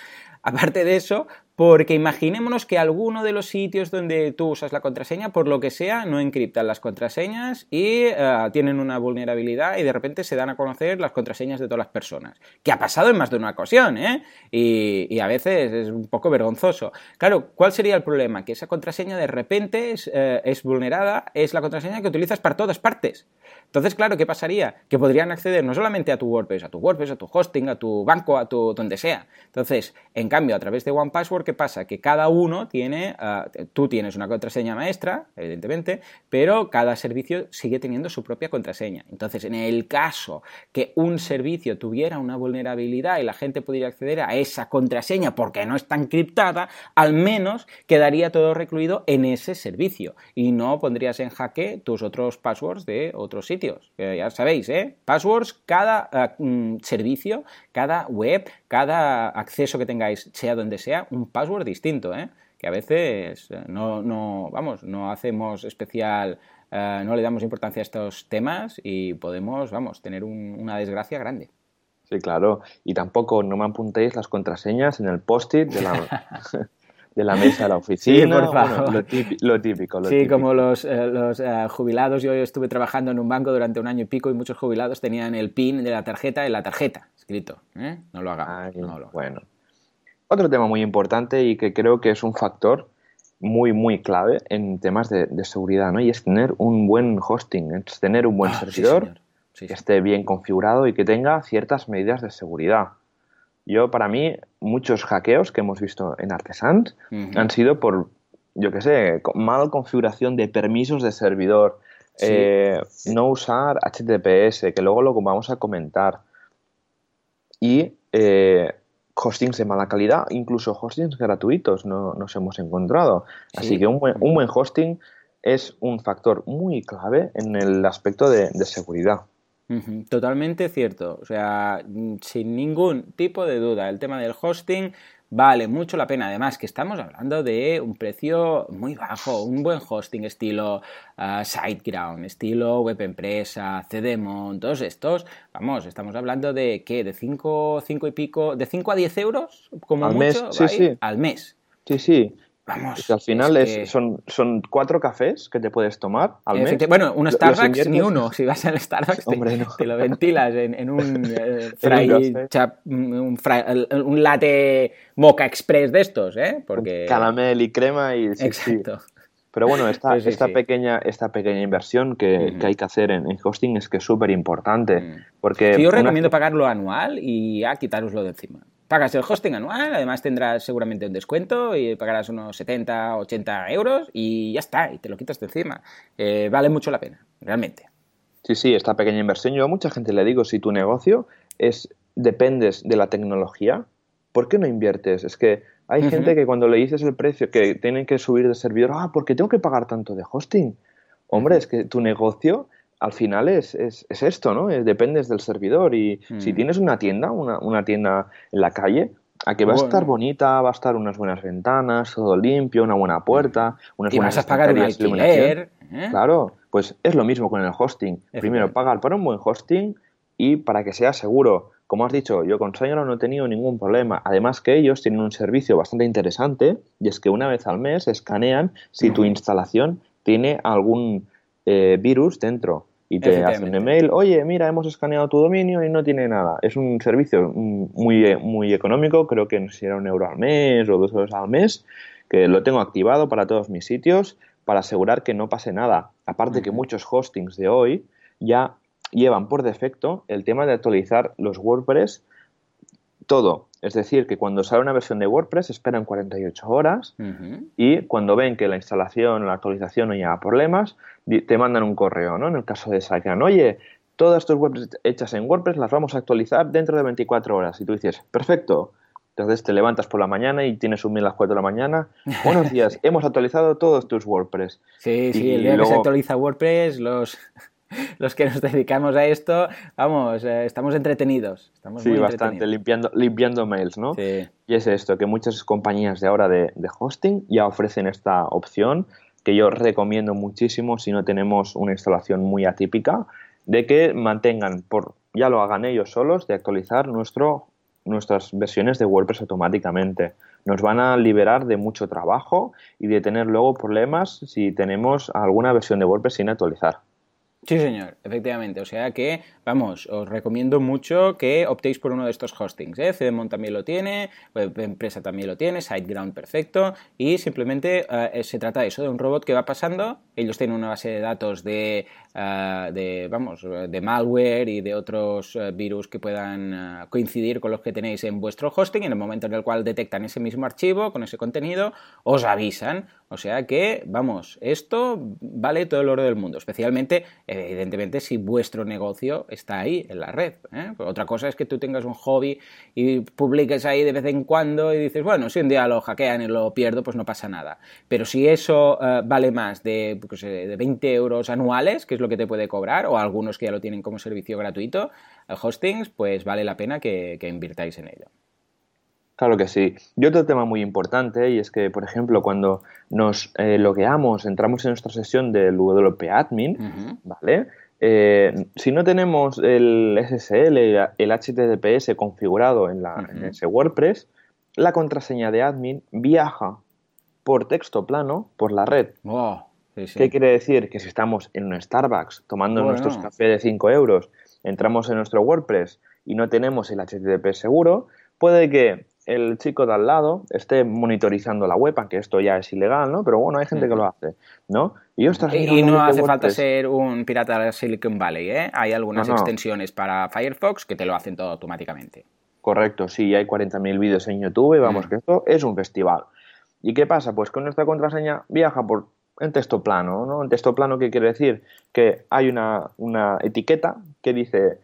Speaker 2: Aparte de eso, porque imaginémonos que alguno de los sitios donde tú usas la contraseña, por lo que sea, no encriptan las contraseñas y eh, tienen una vulnerabilidad y de repente se dan a conocer las contraseñas de todas las personas. Que ha pasado en más de una ocasión, ¿eh? Y, a veces es un poco vergonzoso. Claro, ¿cuál sería el problema? Que esa contraseña de repente es, eh, es vulnerada, es la contraseña que utilizas para todas partes. Entonces, claro, ¿qué pasaría? Que podrían acceder no solamente a tu WordPress, a tu WordPress, a tu hosting, a tu banco, a tu donde sea. Entonces, en cambio, a través de OnePassword, ¿qué pasa? Que cada uno tiene, ah, tú tienes una contraseña maestra, evidentemente, pero cada servicio sigue teniendo su propia contraseña. Entonces, en el caso que un servicio tuviera una vulnerabilidad y la gente pudiera acceder a esa contraseña porque no está encriptada, al menos quedaría todo recluido en ese servicio y no pondrías en jaque tus otros passwords de otros sitios ya sabéis, ¿eh? Passwords, cada eh, mm, servicio, cada web, cada acceso que tengáis, sea donde sea, un password distinto, ¿eh? Que a veces eh, no, no vamos, no hacemos especial, no le damos importancia a estos temas y podemos, vamos, tener una desgracia grande.
Speaker 1: Sí, claro. Y tampoco no me apuntéis las contraseñas en el post-it de la, de la mesa a la oficina. Sí, por favor. lo, típico,
Speaker 2: sí, como los, eh, los eh, jubilados, yo estuve trabajando en un banco durante un año y pico y muchos jubilados tenían el PIN de la tarjeta en la tarjeta escrito. ¿eh? No lo hagan.
Speaker 1: Bueno. Otro tema muy importante y que creo que es un factor muy, muy clave en temas de, seguridad, ¿no? Y es tener un buen hosting, es tener un buen ah, servidor que esté bien configurado y que tenga ciertas medidas de seguridad. Yo, para mí, muchos hackeos que hemos visto en Artesans han sido por, yo qué sé, mal configuración de permisos de servidor, eh, no usar HTTPS, que luego lo vamos a comentar, y eh, hostings de mala calidad, incluso hostings gratuitos no, nos hemos encontrado. Así que un buen, un buen, hosting es un factor muy clave en el aspecto de seguridad.
Speaker 2: Totalmente cierto. O sea, sin ningún tipo de duda, el tema del hosting vale mucho la pena. Además, que estamos hablando de un precio muy bajo, un buen hosting estilo uh, SiteGround, estilo Web Empresa, CDMON, todos estos. Vamos, estamos hablando de ¿qué? De 5 cinco y pico, de 5 a 10 euros, como
Speaker 1: al
Speaker 2: mucho,
Speaker 1: mes, sí, sí.
Speaker 2: al mes.
Speaker 1: Sí, sí.
Speaker 2: Vamos.
Speaker 1: al final
Speaker 2: es
Speaker 1: es
Speaker 2: que-
Speaker 1: son, son cuatro cafés que te puedes tomar al mes.
Speaker 2: Bueno, un Starbucks ni uno. Si vas al Starbucks, te,
Speaker 1: Hombre, no.
Speaker 2: te lo ventilas en, en un eh, fry
Speaker 1: un café.
Speaker 2: chap- un, fry- un latte mocha express de estos, ¿eh? Porque
Speaker 1: Caramel y crema y sí, sí.
Speaker 2: exacto.
Speaker 1: Pero bueno, esta,
Speaker 2: Pues sí,
Speaker 1: esta. Pequeña, esta pequeña inversión que, que hay que hacer en, en hosting es que es súper importante.
Speaker 2: Mm.
Speaker 1: Porque
Speaker 2: yo recomiendo pagarlo anual y ya quitároslo de encima. Pagas el hosting anual, además tendrás seguramente un descuento y pagarás unos 70, 80 euros y ya está, y te lo quitas de encima. Eh, vale mucho la pena, realmente.
Speaker 1: Sí, sí, esta pequeña inversión. Yo a mucha gente le digo, si tu negocio es dependes de la tecnología, ¿por qué no inviertes? Es que hay gente que cuando le dices el precio, que tienen que subir de servidor, ah, ¿por qué tengo que pagar tanto de hosting? Hombre, es que tu negocio al final es, es, es esto, ¿no? Es- dependes del servidor y si
Speaker 2: Mm.
Speaker 1: tienes una tienda, una, una tienda en la calle, a que va a estar bonita, va a estar unas buenas ventanas, todo limpio, una buena puerta, unas
Speaker 2: Y
Speaker 1: buenas
Speaker 2: vas a pagar un alquiler. ¿eh?
Speaker 1: Claro, pues es lo mismo con el hosting. Primero, pagar para un buen hosting y para que sea seguro. Como has dicho, yo con Sangro no he tenido ningún problema. Además que ellos tienen un servicio bastante interesante y es que una vez al mes escanean si tu
Speaker 2: Ujú.
Speaker 1: instalación tiene algún eh, virus dentro y te hacen un email, oye, mira, hemos escaneado tu dominio y no tiene nada. Es un servicio muy, muy económico, creo que no sé si era un euro al mes o dos euros al mes, que lo tengo activado para todos mis sitios para asegurar que no pase nada. Aparte que muchos hostings de hoy ya llevan por defecto el tema de actualizar los WordPress todo. Es decir, que cuando sale una versión de WordPress esperan 48 horas y cuando ven que la instalación, la actualización no lleva problemas, di- te mandan un correo, ¿no? En el caso de Sacan, oye, todas tus webs hechas en WordPress las vamos a actualizar dentro de 24 horas. Y tú dices, perfecto. Entonces te levantas por la mañana y tienes un mail a las 4 de la mañana. Buenos días, hemos actualizado todos tus WordPress.
Speaker 2: Sí, sí, el día que se actualiza WordPress, los, los que nos dedicamos a esto, vamos, eh, estamos entretenidos. Estamos
Speaker 1: Sí,
Speaker 2: muy
Speaker 1: bastante,
Speaker 2: entretenidos.
Speaker 1: limpiando, limpiando mails, ¿no?
Speaker 2: Sí.
Speaker 1: Y es esto, que muchas compañías de ahora de, de hosting ya ofrecen esta opción que yo recomiendo muchísimo si no tenemos una instalación muy atípica, de que mantengan, por ya lo hagan ellos solos, de actualizar nuestro, nuestras versiones de WordPress automáticamente. Nos van a liberar de mucho trabajo y de tener luego problemas si tenemos alguna versión de WordPress sin actualizar.
Speaker 2: Sí, señor, efectivamente. O sea que, vamos, os recomiendo mucho que optéis por uno de estos hostings. ¿eh? También lo tiene, Empresa también lo tiene, SiteGround perfecto. Y simplemente eh, se trata de eso, de un robot que va pasando. Ellos tienen una base de datos de, eh, de vamos, de malware y de otros eh, virus que puedan coincidir con los que tenéis en vuestro hosting. En el momento en el cual detectan ese mismo archivo con ese contenido, os avisan. O sea que, vamos, esto vale todo el oro del mundo, especialmente, evidentemente, si vuestro negocio está ahí en la red. ¿eh? Otra cosa es que tú tengas un hobby y publiques ahí de vez en cuando y dices, bueno, si un día lo hackean y lo pierdo, pues no pasa nada. Pero si eso eh, vale más de, pues, de 20 euros anuales, que es lo que te puede cobrar, o algunos que ya lo tienen como servicio gratuito, eh, hostings, pues vale la pena que, que invirtáis en ello.
Speaker 1: Claro que sí. Y otro tema muy importante, y es que, por ejemplo, cuando nos eh, logueamos, entramos en nuestra sesión del WP Admin. ¿vale? Eh, si no tenemos el SSL, el HTTPS configurado en, la, en ese WordPress, la contraseña de admin viaja por texto plano por la red.
Speaker 2: Sí, sí.
Speaker 1: ¿Qué quiere decir? Que si estamos en un Starbucks tomando
Speaker 2: Bueno.
Speaker 1: nuestros cafés de 5 euros, entramos en nuestro WordPress y no tenemos el HTTP seguro, puede que el chico de al lado esté monitorizando la web, aunque esto ya es ilegal, ¿no? Pero bueno, hay gente que lo hace, ¿no? Y, ostras,
Speaker 2: Y, no hace falta
Speaker 1: WordPress.
Speaker 2: ser un pirata de Silicon Valley, ¿eh? Hay algunas
Speaker 1: No, no.
Speaker 2: extensiones para Firefox que te lo hacen todo automáticamente.
Speaker 1: Correcto, sí, hay 40.000 vídeos en YouTube, vamos,
Speaker 2: Mm.
Speaker 1: que esto es un festival. ¿Y qué pasa? Pues con nuestra contraseña viaja por en texto plano, ¿no? En texto plano, ¿qué quiere decir? Que hay una, una etiqueta que dice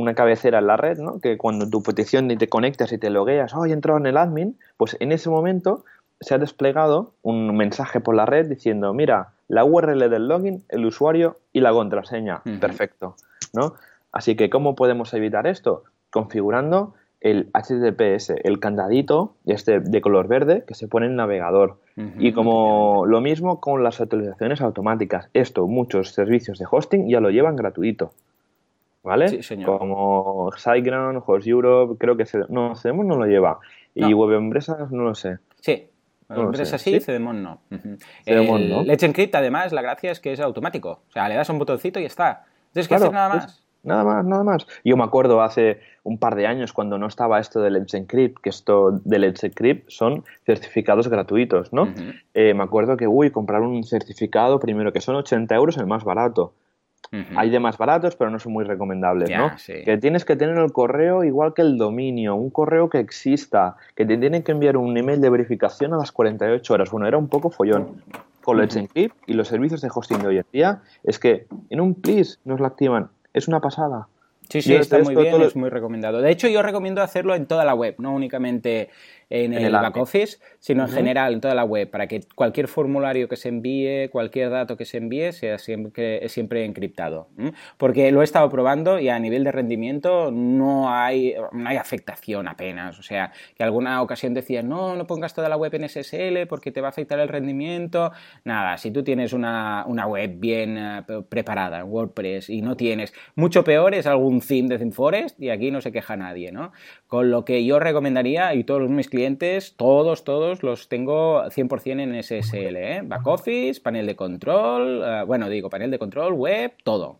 Speaker 1: una cabecera en la red, ¿no? Que cuando tu petición y te conectas y te logueas, oh, he entrado en el admin, pues en ese momento se ha desplegado un mensaje por la red diciendo, mira, la URL del login, el usuario y la contraseña. Perfecto, ¿no? Así que, ¿cómo podemos evitar esto? Configurando el HTTPS, el candadito este de color verde que se pone en el navegador. y como lo mismo con las actualizaciones automáticas. Esto muchos servicios de hosting ya lo llevan gratuito. ¿Vale?
Speaker 2: Sí, señor.
Speaker 1: Como SiteGround, Host Europe, creo que no, Cedemon no lo lleva. Y Web Empresas no lo sé.
Speaker 2: Sí, no Empresas sí, Cedemon no. Cedemon, ¿no? Let's Encrypt, además, la gracia es que es automático. O sea, le das un botoncito y está. Tienes que hacer nada más.
Speaker 1: Nada más, nada más. Yo me acuerdo hace un par de años cuando no estaba esto de Let's Encrypt, que esto de Let's Encrypt son certificados gratuitos, ¿no? Eh, me acuerdo que, uy, comprar un certificado, primero que son 80 euros el más barato. Hay de más baratos, pero no son muy recomendables, ¿no? Que tienes que tener el correo igual que el dominio, un correo que exista, que te tienen que enviar un email de verificación a las 48 horas. Bueno, era un poco follón. Con y los servicios de hosting de hoy en día, es que en un please nos lo activan es una pasada.
Speaker 2: Sí, sí, está muy bien, es muy recomendado. De hecho, yo recomiendo hacerlo en toda la web, no únicamente en, el, back office, sino en general en toda la web, para que cualquier formulario que se envíe, cualquier dato que se envíe, sea siempre, siempre encriptado. Porque lo he estado probando y a nivel de rendimiento no hay, no hay afectación apenas. O sea, que alguna ocasión decían, no, no pongas toda la web en SSL porque te va a afectar el rendimiento. Nada, si tú tienes una, web bien eh, preparada en WordPress y no tienes, mucho peor es algún theme de ThemeForest y aquí no se queja nadie, ¿no? Con lo que yo recomendaría, y todos mis clientes clientes, todos, todos los tengo 100% en SSL, ¿eh? Back office, panel de control, eh, bueno, digo, panel de control, web, todo.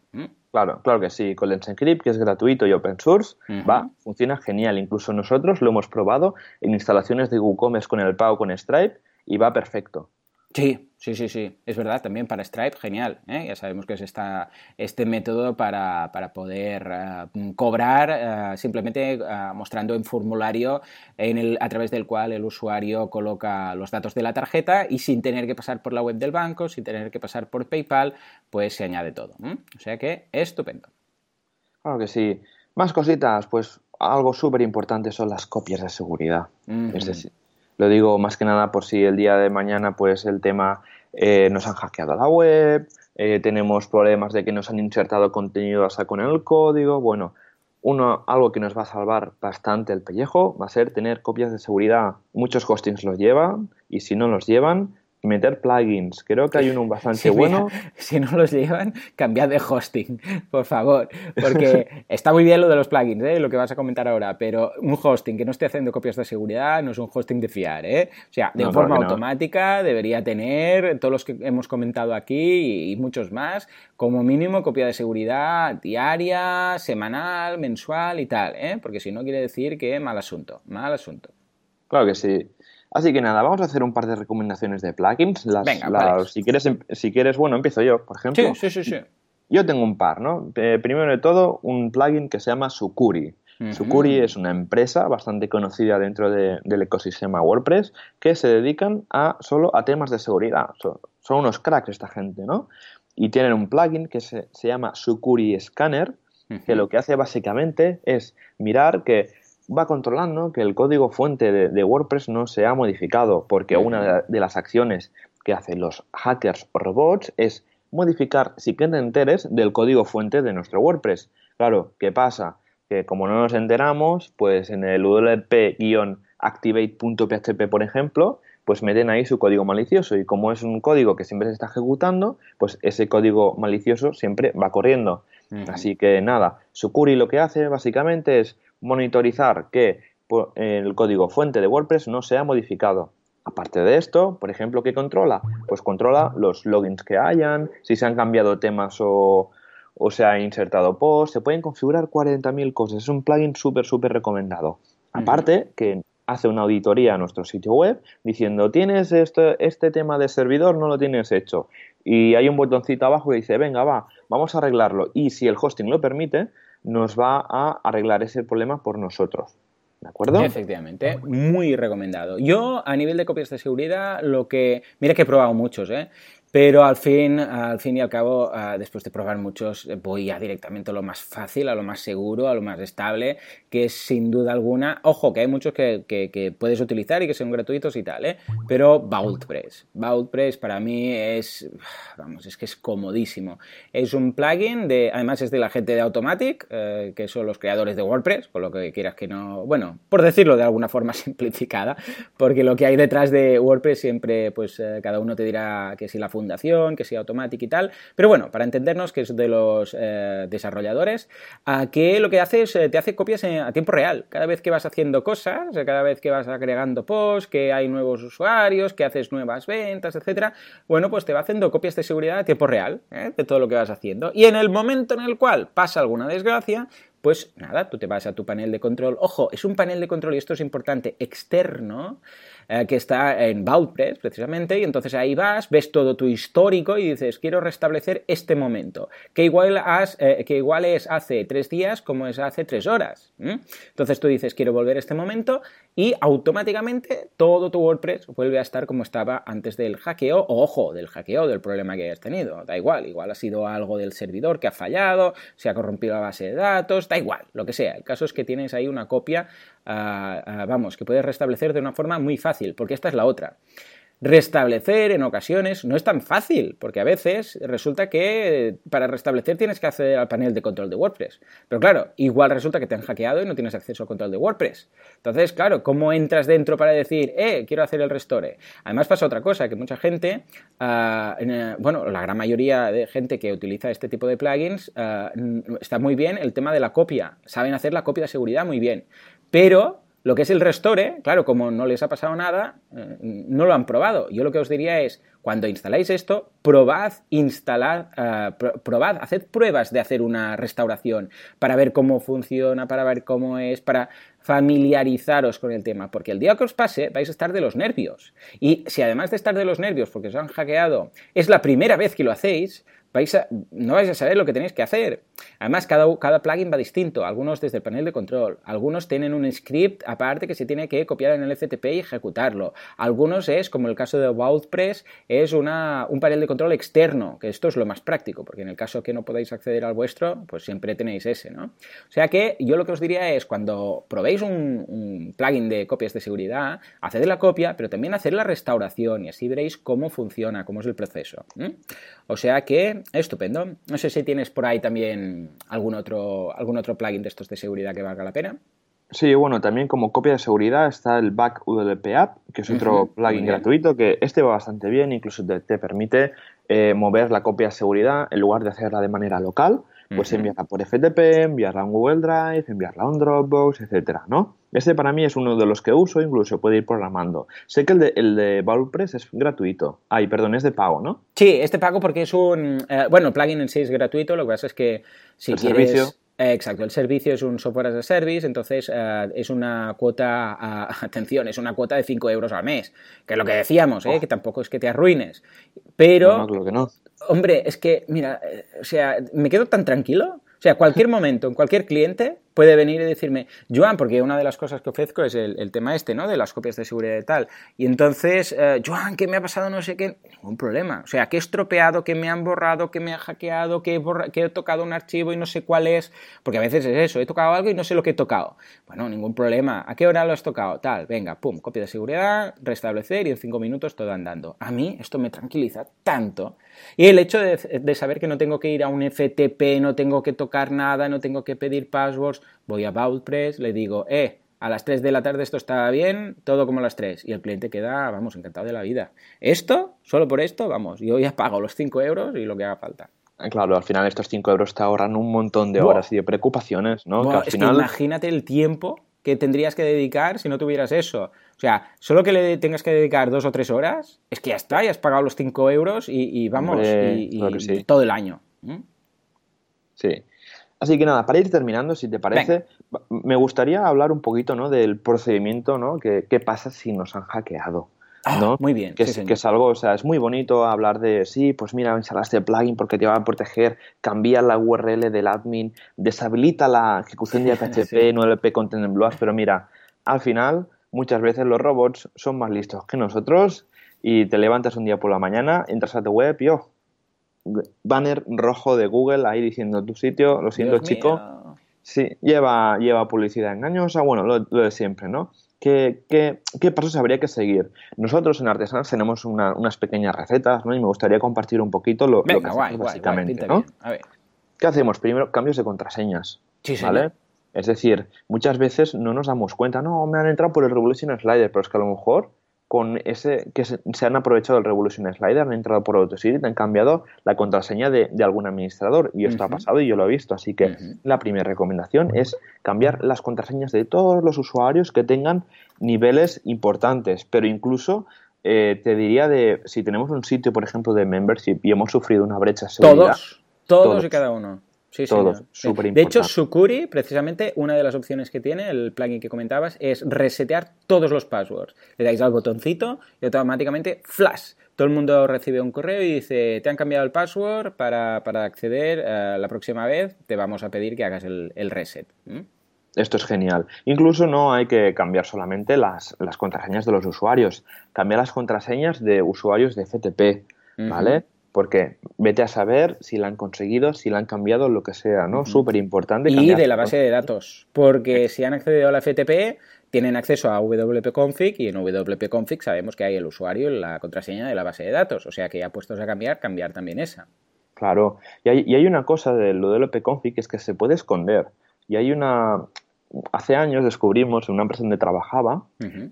Speaker 1: Claro, claro que sí. Con Let's Encrypt, que es gratuito y open source, va, funciona genial. Incluso nosotros lo hemos probado en instalaciones de WooCommerce con el PAO con Stripe y va perfecto.
Speaker 2: Sí, Sí, sí, sí, es verdad, también para Stripe, genial. ¿eh? Ya sabemos que es esta, este método para, poder eh, cobrar eh, simplemente mostrando un formulario en el, a través del cual el usuario coloca los datos de la tarjeta y sin tener que pasar por la web del banco, sin tener que pasar por PayPal, pues se añade todo. O sea que estupendo.
Speaker 1: Claro que sí. Más cositas, pues algo súper importante son las copias de seguridad. Es decir, lo digo más que nada por si el día de mañana pues el tema eh, nos han hackeado la web, eh, tenemos problemas de que nos han insertado contenido hasta con el código. Bueno, uno, algo que nos va a salvar bastante el pellejo va a ser tener copias de seguridad. Muchos hostings los llevan y si no los llevan, meter plugins. Creo que hay uno bastante bueno.
Speaker 2: si no los llevan, cambiad de hosting, por favor. Porque está muy bien lo de los plugins, ¿eh? lo que vas a comentar ahora, pero un hosting que no esté haciendo copias de seguridad no es un hosting de fiar. ¿eh? O sea, de forma automática debería tener todos los que hemos comentado aquí y, muchos más, como mínimo copia de seguridad diaria, semanal, mensual y tal. ¿eh? Porque si no quiere decir que mal asunto, mal asunto.
Speaker 1: Claro que sí. Así que nada, vamos a hacer un par de recomendaciones de plugins. Venga, si, quieres, em, si quieres, bueno, empiezo yo, por ejemplo.
Speaker 2: Sí, sí, sí.
Speaker 1: Yo tengo un par, ¿no? Eh, primero de todo, un plugin que se llama Sukuri. Sukuri es una empresa bastante conocida dentro del ecosistema WordPress que se dedican a solo a temas de seguridad. Son, unos cracks esta gente, ¿no? Y tienen un plugin que se, se llama Sukuri Scanner, que lo que hace básicamente es mirar que va controlando que el código fuente de, WordPress no se ha modificado, porque una de, las acciones que hacen los hackers o robots es modificar si te enteres del código fuente de nuestro WordPress. Claro, ¿qué pasa? Que como no nos enteramos, pues en el wp-activate.php, por ejemplo, pues meten ahí su código malicioso y como es un código que siempre se está ejecutando, pues ese código malicioso siempre va corriendo. Así que nada, Sucuri lo que hace básicamente es monitorizar que el código fuente de WordPress no se ha modificado. Aparte de esto, por ejemplo, ¿qué controla? Pues controla los logins que hayan, si se han cambiado temas o, se ha insertado post, se pueden configurar 40.000 cosas. Es un plugin súper, súper recomendado. Aparte que hace una auditoría a nuestro sitio web diciendo, tienes este, este tema de servidor, no lo tienes hecho. Y hay un botoncito abajo que dice, venga, va, vamos a arreglarlo. Y si el hosting lo permite, nos va a arreglar ese problema por nosotros. ¿De acuerdo?
Speaker 2: Efectivamente, muy recomendado. Yo, a nivel de copias de seguridad, lo que. Mira que he probado muchos, ¿eh? Pero al fin, al fin y al cabo, ah, después de probar muchos, voy ya directamente a lo más fácil, a lo más seguro, a lo más estable, que es sin duda alguna, ojo, que hay muchos que, puedes utilizar y que son gratuitos y tal, ¿eh? pero Vaultpress. Vaultpress para mí es, vamos, es que es comodísimo. Es un plugin, de, además es de la gente de Automatic, eh, que son los creadores de WordPress, por lo que quieras que no, bueno, por decirlo de alguna forma simplificada, porque lo que hay detrás de WordPress siempre, pues eh, cada uno te dirá que si la fundación, que sea automático y tal. Pero bueno, para entendernos que es de los eh, desarrolladores, que lo que hace es eh, te hace copias a tiempo real. Cada vez que vas haciendo cosas, cada vez que vas agregando posts, que hay nuevos usuarios, que haces nuevas ventas, etcétera, bueno, pues te va haciendo copias de seguridad a tiempo real ¿eh? de todo lo que vas haciendo. Y en el momento en el cual pasa alguna desgracia, pues nada, tú te vas a tu panel de control. Ojo, es un panel de control, y esto es importante, externo, eh, que está en Vaultpress precisamente, y entonces ahí vas, ves todo tu histórico y dices, quiero restablecer este momento, que igual, eh, que igual es hace tres días como es hace tres horas. Entonces tú dices, quiero volver a este momento y automáticamente todo tu WordPress vuelve a estar como estaba antes del hackeo, o ojo, del hackeo, del problema que hayas tenido. Da igual, igual ha sido algo del servidor que ha fallado, se ha corrompido la base de datos, da igual, lo que sea. El caso es que tienes ahí una copia, ah, ah, vamos, que puedes restablecer de una forma muy fácil, porque esta es la otra. Restablecer en ocasiones no es tan fácil, porque a veces resulta que para restablecer tienes que acceder al panel de control de WordPress. Pero claro, igual resulta que te han hackeado y no tienes acceso al control de WordPress. Entonces, claro, ¿cómo entras dentro para decir, eh, quiero hacer el restore? Además pasa otra cosa, que mucha gente, eh, bueno, la gran mayoría de gente que utiliza este tipo de plugins, ah, está muy bien el tema de la copia. Saben hacer la copia de seguridad muy bien. Pero lo que es el restore, claro, como no les ha pasado nada, eh, no lo han probado. Yo lo que os diría es, cuando instaláis esto, probad instalar, uh, probad, haced pruebas de hacer una restauración para ver cómo funciona, para ver cómo es, para familiarizaros con el tema, porque el día que os pase vais a estar de los nervios. Y si además de estar de los nervios porque os han hackeado, es la primera vez que lo hacéis, no vais a saber lo que tenéis que hacer. Además, cada, cada, plugin va distinto, algunos desde el panel de control, algunos tienen un script aparte que se tiene que copiar en el FTP y ejecutarlo, algunos es, como el caso de WordPress, es una, un panel de control externo, que esto es lo más práctico, porque en el caso que no podáis acceder al vuestro, pues siempre tenéis ese, ¿no? O sea que yo lo que os diría es, cuando probéis un, plugin de copias de seguridad, haced la copia, pero también haced la restauración y así veréis cómo funciona, cómo es el proceso. O sea que estupendo. No sé si tienes por ahí también algún otro, algún otro plugin de estos de seguridad que valga la pena.
Speaker 1: Sí, bueno, también como copia de seguridad está el Back UDLP App, que es otro plugin gratuito que este va bastante bien, incluso te, permite eh, mover la copia de seguridad en lugar de hacerla de manera local, pues enviarla por FTP, enviarla en Google Drive, enviarla en Dropbox, etcétera, ¿no? Este para mí es uno de los que uso, incluso puede ir programando. Sé que el de, el de es gratuito. Ay, perdón, es de pago, ¿no?
Speaker 2: Sí, es de pago porque es un... Eh, bueno, el plugin en sí es gratuito, lo que pasa es que si quieres... Servicio. Eh, exacto, el servicio es un software as a service, entonces eh, es una cuota, atención, es una cuota de 5 euros al mes, que es lo que decíamos, oh. que tampoco es que te arruines. Pero,
Speaker 1: no, no, que no.
Speaker 2: Hombre, es que, mira, o sea, me quedo tan tranquilo. O sea, cualquier momento, en cualquier cliente, puede venir y decirme, Joan, porque una de las cosas que ofrezco es el, tema este, ¿no? De las copias de seguridad y tal. Y entonces, eh, Joan, ¿qué me ha pasado? No sé qué. Ningún problema. O sea, que he estropeado, que me han borrado, que me ha hackeado, que he, que he tocado un archivo y no sé cuál es. Porque a veces es eso, he tocado algo y no sé lo que he tocado. Bueno, ningún problema. ¿A qué hora lo has tocado? Tal, venga, pum, copia de seguridad, restablecer y en cinco minutos todo andando. A mí esto me tranquiliza tanto. Y el hecho de saber que no tengo que ir a un FTP, no tengo que tocar nada, no tengo que pedir passwords, voy a Vaultpress, le digo, eh, a las 3 de la tarde esto está bien, todo como a las 3. Y el cliente queda, vamos, encantado de la vida. Esto, solo por esto, vamos, yo ya pago los 5 euros y lo que haga falta.
Speaker 1: Ah, claro, al final estos 5 euros te ahorran un montón de horas y de preocupaciones, ¿no?
Speaker 2: que al final... imagínate el tiempo que tendrías que dedicar si no tuvieras eso. O sea, solo que le tengas que dedicar dos o tres horas, es que ya está, ya has pagado los 5 euros y, vamos, y, todo el año.
Speaker 1: Sí. Así que nada, para ir terminando, si te parece, me gustaría hablar un poquito ¿no? del procedimiento, ¿no? ¿Qué, pasa si nos han hackeado?
Speaker 2: Ah,
Speaker 1: ¿no?
Speaker 2: muy bien.
Speaker 1: Que, es, algo, o sea, es muy bonito hablar de, sí, pues mira, instalaste el plugin porque te va a proteger, cambia la URL del admin, deshabilita la ejecución de PHP, no el Content en Blogs, pero mira, al final, muchas veces los robots son más listos que nosotros y te levantas un día por la mañana, entras a tu web y oh, banner rojo de Google ahí diciendo tu sitio, lo siento chico, sí, lleva, lleva publicidad engañosa, bueno, lo, de siempre, ¿no? ¿Qué, qué, qué pasos habría que seguir? Nosotros en Artesanas tenemos unas pequeñas recetas, ¿no? Y me gustaría compartir un poquito lo, que hacemos básicamente, ¿no? ¿Qué hacemos? Primero, cambios de contraseñas, ¿vale? Es decir, muchas veces no nos damos cuenta, no, me han entrado por el Revolution Slider, pero es que a lo mejor con ese que se, han aprovechado del Revolution Slider, han entrado por AutoSID y han cambiado la contraseña de, algún administrador. Y esto ha pasado y yo lo he visto. Así que la primera recomendación es cambiar las contraseñas de todos los usuarios que tengan niveles importantes, pero incluso eh, te diría de si tenemos un sitio, por ejemplo, de membership y hemos sufrido una brecha de
Speaker 2: seguridad. todos, todos y cada uno. Sí, De hecho, Sucuri, precisamente, una de las opciones que tiene, el plugin que comentabas, es resetear todos los passwords. Le dais al botoncito y automáticamente, flash, todo el mundo recibe un correo y dice, te han cambiado el password para, acceder eh, la próxima vez, te vamos a pedir que hagas el, reset.
Speaker 1: Esto es genial. Incluso no hay que cambiar solamente las, contraseñas de los usuarios, cambiar las contraseñas de usuarios de FTP, ¿vale? Porque vete a saber si la han conseguido, si la han cambiado, lo que sea, ¿no? Súper importante.
Speaker 2: Y de la base de datos. Porque si han accedido a la FTP, tienen acceso a WP-config y en WP-config sabemos que hay el usuario y la contraseña de la base de datos. O sea que ya puestos a cambiar, cambiar también esa.
Speaker 1: Claro. Y hay, y hay una cosa del WP-config que es que se puede esconder. Y hay una... Hace años descubrimos en una empresa donde trabajaba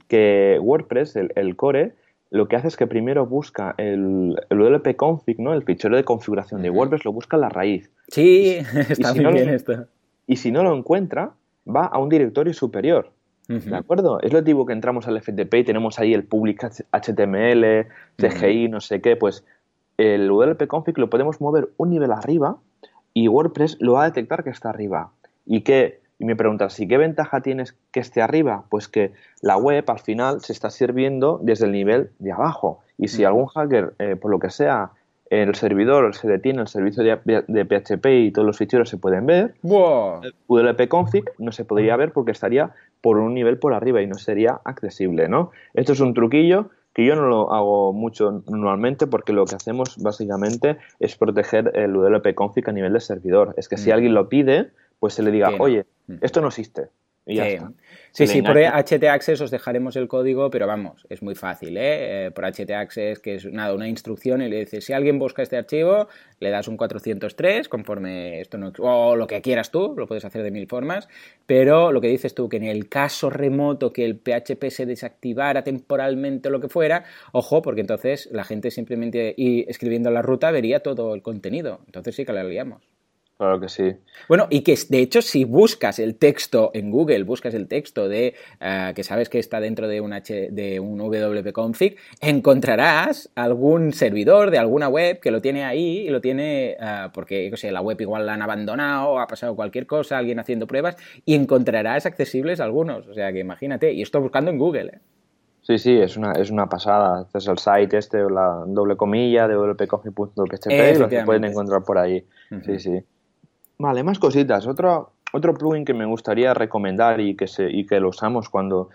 Speaker 1: que WordPress, el, el core, lo que hace es que primero busca el, el WP config, ¿no? El fichero de configuración de WordPress lo busca en la raíz.
Speaker 2: Sí, está muy bien esto.
Speaker 1: Y si no lo encuentra, va a un directorio superior. ¿De acuerdo? Es lo tipo que entramos al FTP y tenemos ahí el public HTML, CGI, no sé qué, pues el WP config lo podemos mover un nivel arriba y WordPress lo va a detectar que está arriba. Y que y me preguntas, ¿y qué ventaja tienes que esté arriba? Pues que la web al final se está sirviendo desde el nivel de abajo. Y si algún hacker, eh, por lo que sea, el servidor se detiene, el servicio de, PHP y todos los ficheros se pueden ver,
Speaker 2: wow.
Speaker 1: el config no se podría ver porque estaría por un nivel por arriba y no sería accesible, ¿no? Esto es un truquillo que yo no lo hago mucho normalmente porque lo que hacemos básicamente es proteger el UDLP config a nivel de servidor. Es que si alguien lo pide, pues se le diga, oye, esto no existe.
Speaker 2: sí, sí, por HT Access os dejaremos el código, pero vamos, es muy fácil, ¿eh? ¿eh? Por HT Access, que es nada, una instrucción y le dices, si alguien busca este archivo, le das un 403 conforme esto no... o lo que quieras tú, lo puedes hacer de mil formas, pero lo que dices tú, que en el caso remoto que el PHP se desactivara temporalmente o lo que fuera, ojo, porque entonces la gente simplemente y escribiendo la ruta vería todo el contenido, entonces sí que la liamos.
Speaker 1: Claro que sí.
Speaker 2: Bueno, y que de hecho si buscas el texto en Google, buscas el texto de eh, que sabes que está dentro de un, H, de un wp-config, encontrarás algún servidor de alguna web que lo tiene ahí y lo tiene eh, porque, sé, la web igual la han abandonado, ha pasado cualquier cosa, alguien haciendo pruebas y encontrarás accesibles algunos. O sea que imagínate, y esto buscando en Google. ¿eh?
Speaker 1: Sí, sí, es una, es una pasada. Este es el site este, la doble comilla de wp-config.php y lo que pueden encontrar por ahí. Sí, sí. Vale, más cositas. Otro, otro plugin que me gustaría recomendar y que, se, y que lo usamos cuando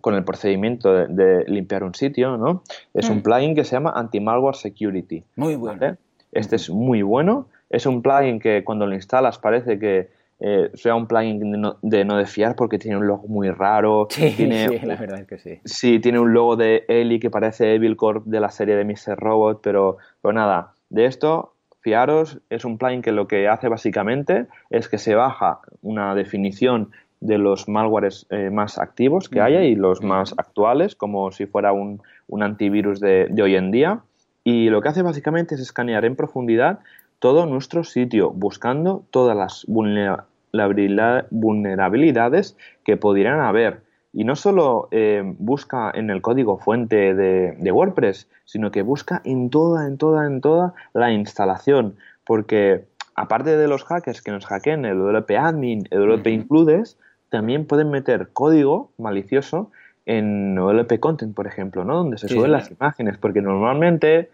Speaker 1: con el procedimiento de, limpiar un sitio, ¿no? Es un mm. plugin que se llama Anti-Malware Security.
Speaker 2: Muy bueno.
Speaker 1: Este es muy bueno. Es un plugin que cuando lo instalas parece que eh, sea un plugin de no, de no, de fiar porque tiene un logo muy raro.
Speaker 2: Sí,
Speaker 1: tiene,
Speaker 2: sí, la verdad es que sí.
Speaker 1: Sí, tiene un logo de Eli que parece Evil Corp de la serie de Mr. Robot, pero, pero nada, de esto Fiaros es un plugin que lo que hace básicamente es que se baja una definición de los malwares eh, más activos que haya y los más actuales, como si fuera un, antivirus de, hoy en día. Y lo que hace básicamente es escanear en profundidad todo nuestro sitio, buscando todas las vulnerabilidades que pudieran haber. Y no solo eh, busca en el código fuente de, WordPress, sino que busca en toda, en toda, en toda la instalación. Porque aparte de los hackers que nos hackeen el WP admin, el WP includes, también pueden meter código malicioso en WP content, por ejemplo, ¿no? Donde se suben las imágenes. Porque normalmente,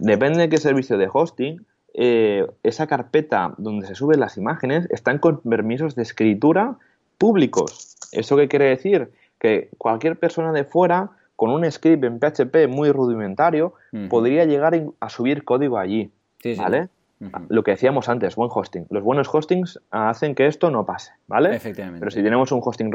Speaker 1: depende de qué servicio de hosting, eh, esa carpeta donde se suben las imágenes están con permisos de escritura públicos. ¿Eso qué quiere decir? Que cualquier persona de fuera con un script en PHP muy rudimentario, podría llegar a subir código allí. ¿Vale? Lo que decíamos antes, buen hosting. Los buenos hostings hacen que esto no pase, ¿vale?
Speaker 2: Efectivamente.
Speaker 1: Pero si tenemos un hosting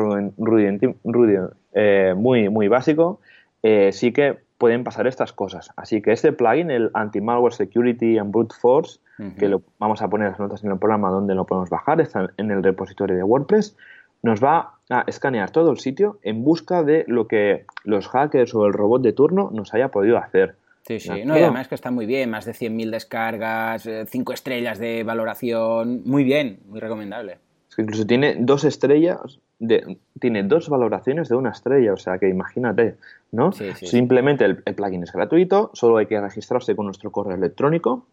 Speaker 1: eh, muy, muy básico, eh, sí que pueden pasar estas cosas. Así que este plugin, el Anti-Malware Security and Brute Force, que lo vamos a poner las notas en el programa donde lo podemos bajar, está en el repositorio de WordPress, nos va a escanear todo el sitio en busca de lo que los hackers o el robot de turno nos haya podido hacer.
Speaker 2: Sí, sí. No, y además que está muy bien, más de 100.000 descargas, 5 eh, estrellas de valoración, muy bien, muy recomendable.
Speaker 1: Es que incluso tiene dos estrellas, de, tiene dos valoraciones de una estrella, o sea que imagínate, ¿no? Simplemente el, plugin es gratuito, solo hay que registrarse con nuestro correo electrónico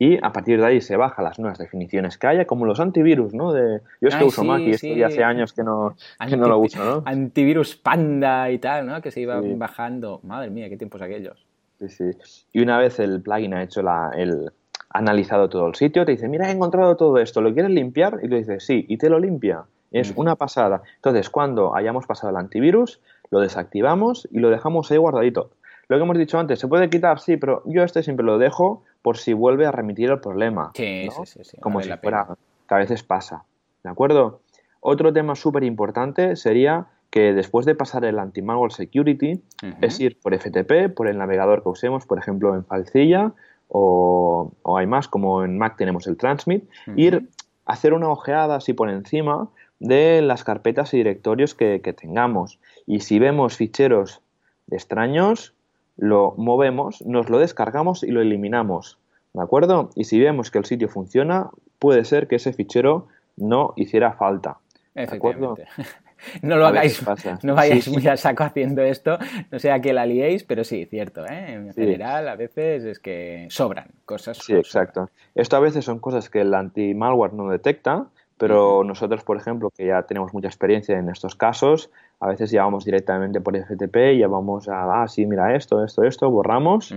Speaker 1: y a partir de ahí se baja las nuevas definiciones que haya, como los antivirus, ¿no? De, yo es que uso Mac y esto ya hace años que no, que no lo uso, ¿no?
Speaker 2: Antivirus Panda y tal, ¿no? Que se iba bajando. Madre mía, qué tiempos aquellos.
Speaker 1: Sí, sí. Y una vez el plugin ha hecho la, el analizado todo el sitio, te dice, mira, he encontrado todo esto, ¿lo quieres limpiar? Y le dices, sí, y te lo limpia. Es una pasada. Entonces, cuando hayamos pasado el antivirus, lo desactivamos y lo dejamos ahí guardadito. Lo que hemos dicho antes, se puede quitar, sí, pero yo este siempre lo dejo por si vuelve a remitir el problema.
Speaker 2: Sí, sí, sí,
Speaker 1: Como si fuera, que a veces pasa. ¿De acuerdo? Otro tema súper importante sería que después de pasar el anti-malware security es ir por FTP, por el navegador que usemos, por ejemplo en Falcilla o, hay más, como en Mac tenemos el Transmit, ir a hacer una ojeada así por encima de las carpetas y directorios que, tengamos. Y si vemos ficheros extraños, lo movemos, nos lo descargamos y lo eliminamos. ¿De acuerdo? Y si vemos que el sitio funciona, puede ser que ese fichero no hiciera falta.
Speaker 2: Efectivamente. no lo hagáis, no vayáis muy a saco haciendo esto, no sea que la liéis, pero sí, cierto, ¿eh? en general a veces es que sobran cosas.
Speaker 1: Sí, exacto. Esto a veces son cosas que el anti-malware no detecta, pero nosotros, por ejemplo, que ya tenemos mucha experiencia en estos casos, a veces llevamos directamente por FTP y ya vamos a, ah, sí, mira esto, esto, esto, borramos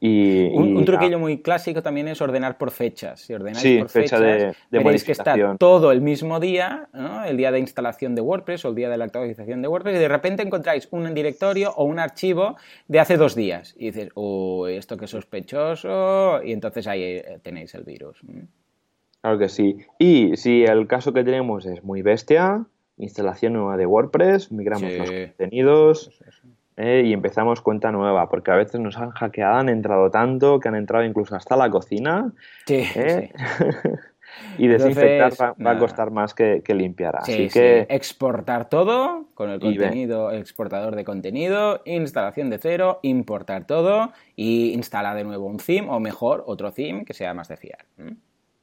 Speaker 2: un, truquillo muy clásico también es ordenar por fechas. Si ordenáis por fecha fechas, de, veréis que está todo el mismo día, el día de instalación de WordPress o el día de la actualización de WordPress, y de repente encontráis un directorio o un archivo de hace dos días. Y dices, uy, esto qué sospechoso, y entonces ahí eh, tenéis el virus.
Speaker 1: Claro que sí. Y si el caso que tenemos es muy bestia, instalación nueva de WordPress, migramos los contenidos, eh, y empezamos cuenta nueva, porque a veces nos han hackeado, han entrado tanto que han entrado incluso hasta la cocina.
Speaker 2: Sí, ¿eh?
Speaker 1: y desinfectar va, a costar más que, limpiar. Así que
Speaker 2: exportar todo con el contenido, exportador de contenido, instalación de cero, importar todo y instalar de nuevo un theme o mejor otro theme que sea más de fiar.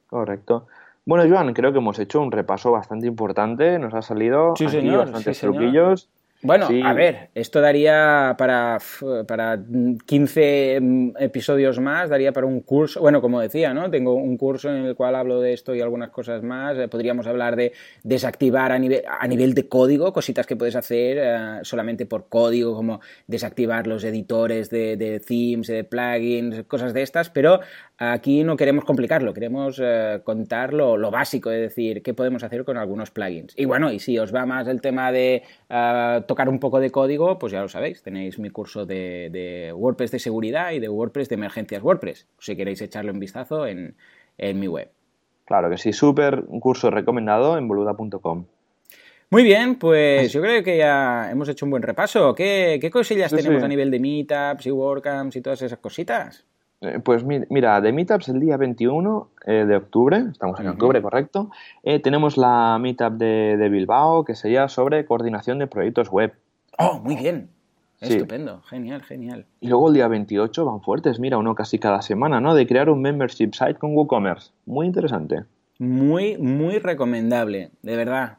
Speaker 1: Correcto. Bueno, Joan, creo que hemos hecho un repaso bastante importante. Nos ha salido
Speaker 2: sí, señor,
Speaker 1: bastantes truquillos.
Speaker 2: Bueno, a ver, esto daría para, para 15 mm, episodios más, daría para un curso, bueno, como decía, ¿no? Tengo un curso en el cual hablo de esto y algunas cosas más. Eh, podríamos hablar de desactivar a nivel, a nivel de código, cositas que puedes hacer eh, solamente por código, como desactivar los editores de, de themes, de plugins, cosas de estas, pero Aquí no queremos complicarlo, queremos eh, contar lo, básico, es decir, qué podemos hacer con algunos plugins. Y bueno, y si os va más el tema de eh, tocar un poco de código, pues ya lo sabéis, tenéis mi curso de, WordPress de seguridad y de WordPress de emergencias WordPress, si queréis echarle un vistazo en, mi web.
Speaker 1: Claro que sí, súper, un curso recomendado en boluda.com.
Speaker 2: Muy bien, pues yo creo que ya hemos hecho un buen repaso. ¿Qué, cosillas tenemos a nivel de meetups y WordCamps y todas esas cositas?
Speaker 1: Eh, pues mira, de Meetups el día 21 eh, de octubre, estamos en octubre, correcto, eh, tenemos la Meetup de, Bilbao que sería sobre coordinación de proyectos web.
Speaker 2: Oh, muy bien. Estupendo, genial, genial.
Speaker 1: Y luego el día 28 van fuertes, mira, uno casi cada semana, ¿no? De crear un membership site con WooCommerce. Muy interesante.
Speaker 2: Muy, muy recomendable, de verdad.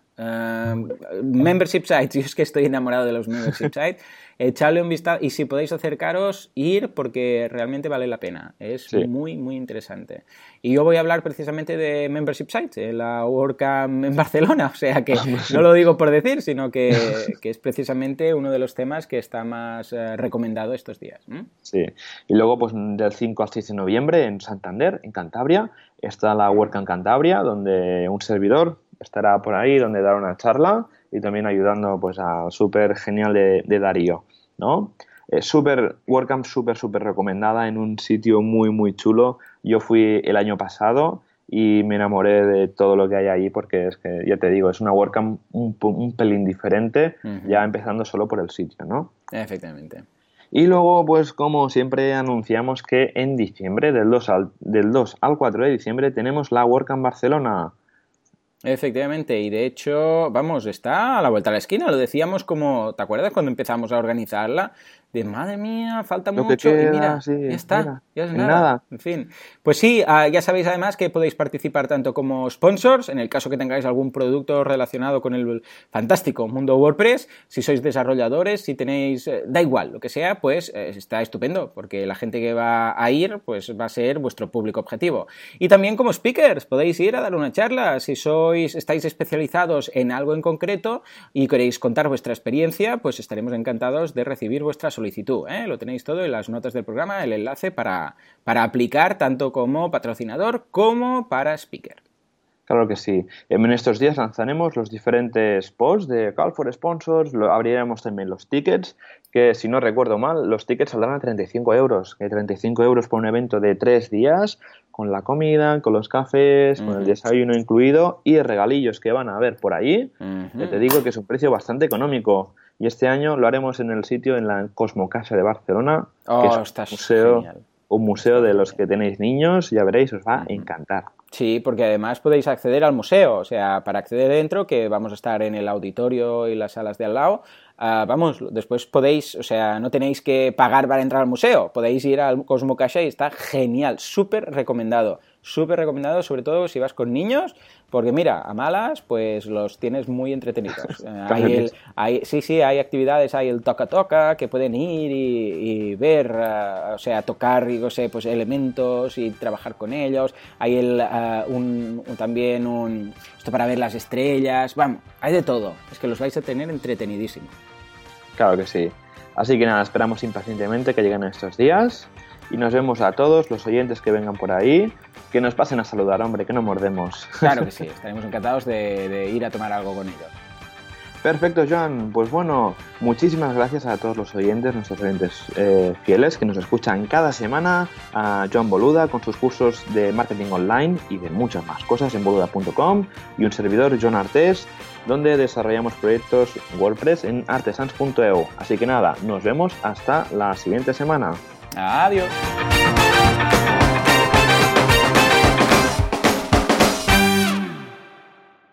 Speaker 2: membership sites, yo es que estoy enamorado de los membership sites echadle un vistazo y si podéis acercaros, ir porque realmente vale la pena. Es muy, muy interesante. Y yo voy a hablar precisamente de Membership Sites, en la WordCamp en Barcelona, o sea que ah, no lo digo por decir, sino que, es precisamente uno de los temas que está más eh, recomendado estos días.
Speaker 1: Sí, y luego pues del 5 al 6 de noviembre en Santander, en Cantabria, está la WordCamp Cantabria, donde un servidor estará por ahí, donde dará una charla y también ayudando pues a súper genial de, Darío, ¿no? eh, super WordCamp súper, súper recomendada en un sitio muy, muy chulo. Yo fui el año pasado y me enamoré de todo lo que hay ahí porque es que, ya te digo, es una WordCamp un, un pelín diferente, ya empezando solo por el sitio, ¿no?
Speaker 2: Efectivamente.
Speaker 1: Y luego, pues como siempre anunciamos que en diciembre, del 2 al, del 2 al 4 de diciembre, tenemos la WordCamp Barcelona.
Speaker 2: Efectivamente, y de hecho, vamos, está a la vuelta a la esquina, lo decíamos como, ¿te acuerdas cuando empezamos a organizarla? De madre mía, falta mucho y mira, ya está, ya es nada. En fin, pues sí, ah, ya sabéis además que podéis participar tanto como sponsors, en el caso que tengáis algún producto relacionado con el fantástico mundo WordPress, si sois desarrolladores, si tenéis, eh, da igual, lo que sea, pues eh, está estupendo, porque la gente que va a ir, pues va a ser vuestro público objetivo. Y también como speakers, podéis ir a dar una charla, si sois, estáis especializados en algo en concreto y queréis contar vuestra experiencia, pues estaremos encantados de recibir vuestra ¿eh? Lo tenéis todo en las notas del programa, el enlace para, para aplicar tanto como patrocinador como para speaker.
Speaker 1: Claro que sí. En estos días lanzaremos los diferentes posts de Call for Sponsors, lo, abriremos también los tickets, que si no recuerdo mal, los tickets saldrán a 35 euros, que 35 euros por un evento de tres días, con la comida, con los cafés, con el desayuno incluido y regalillos que van a haber por ahí. te digo que es un precio bastante económico. Y este año lo haremos en el sitio, en la Cosmocasa de Barcelona, que
Speaker 2: oh,
Speaker 1: es un museo, un museo de los que tenéis niños, ya veréis, os va a encantar.
Speaker 2: Sí, porque además podéis acceder al museo, o sea, para acceder dentro, que vamos a estar en el auditorio y las salas de al lado, ah, vamos, después podéis, o sea, no tenéis que pagar para entrar al museo, podéis ir al Cosmo y está genial, súper recomendado súper recomendado, sobre todo si vas con niños, porque mira, a malas, pues los tienes muy entretenidos. Eh, hay el, hay, sí, sí, hay actividades, hay el toca-toca, que pueden ir y, ver, eh, o sea, tocar, no sé, pues elementos y trabajar con ellos. Hay el, eh, un, también un, esto para ver las estrellas, vamos, hay de todo. Es que los vais a tener entretenidísimos.
Speaker 1: Claro que sí. Así que nada, esperamos impacientemente que lleguen estos días y nos vemos a todos los oyentes que vengan por ahí, que nos pasen a saludar, hombre, que no mordemos.
Speaker 2: Claro que sí, estaremos encantados de, ir a tomar algo con ellos.
Speaker 1: Perfecto, Joan. Pues bueno, muchísimas gracias a todos los oyentes, nuestros oyentes eh, fieles que nos escuchan cada semana, a Joan Boluda con sus cursos de marketing online y de muchas más cosas en boluda.com y un servidor, John Artes, donde desarrollamos proyectos WordPress en artesans.eu. Así que nada, nos vemos hasta la siguiente semana.
Speaker 2: Adiós.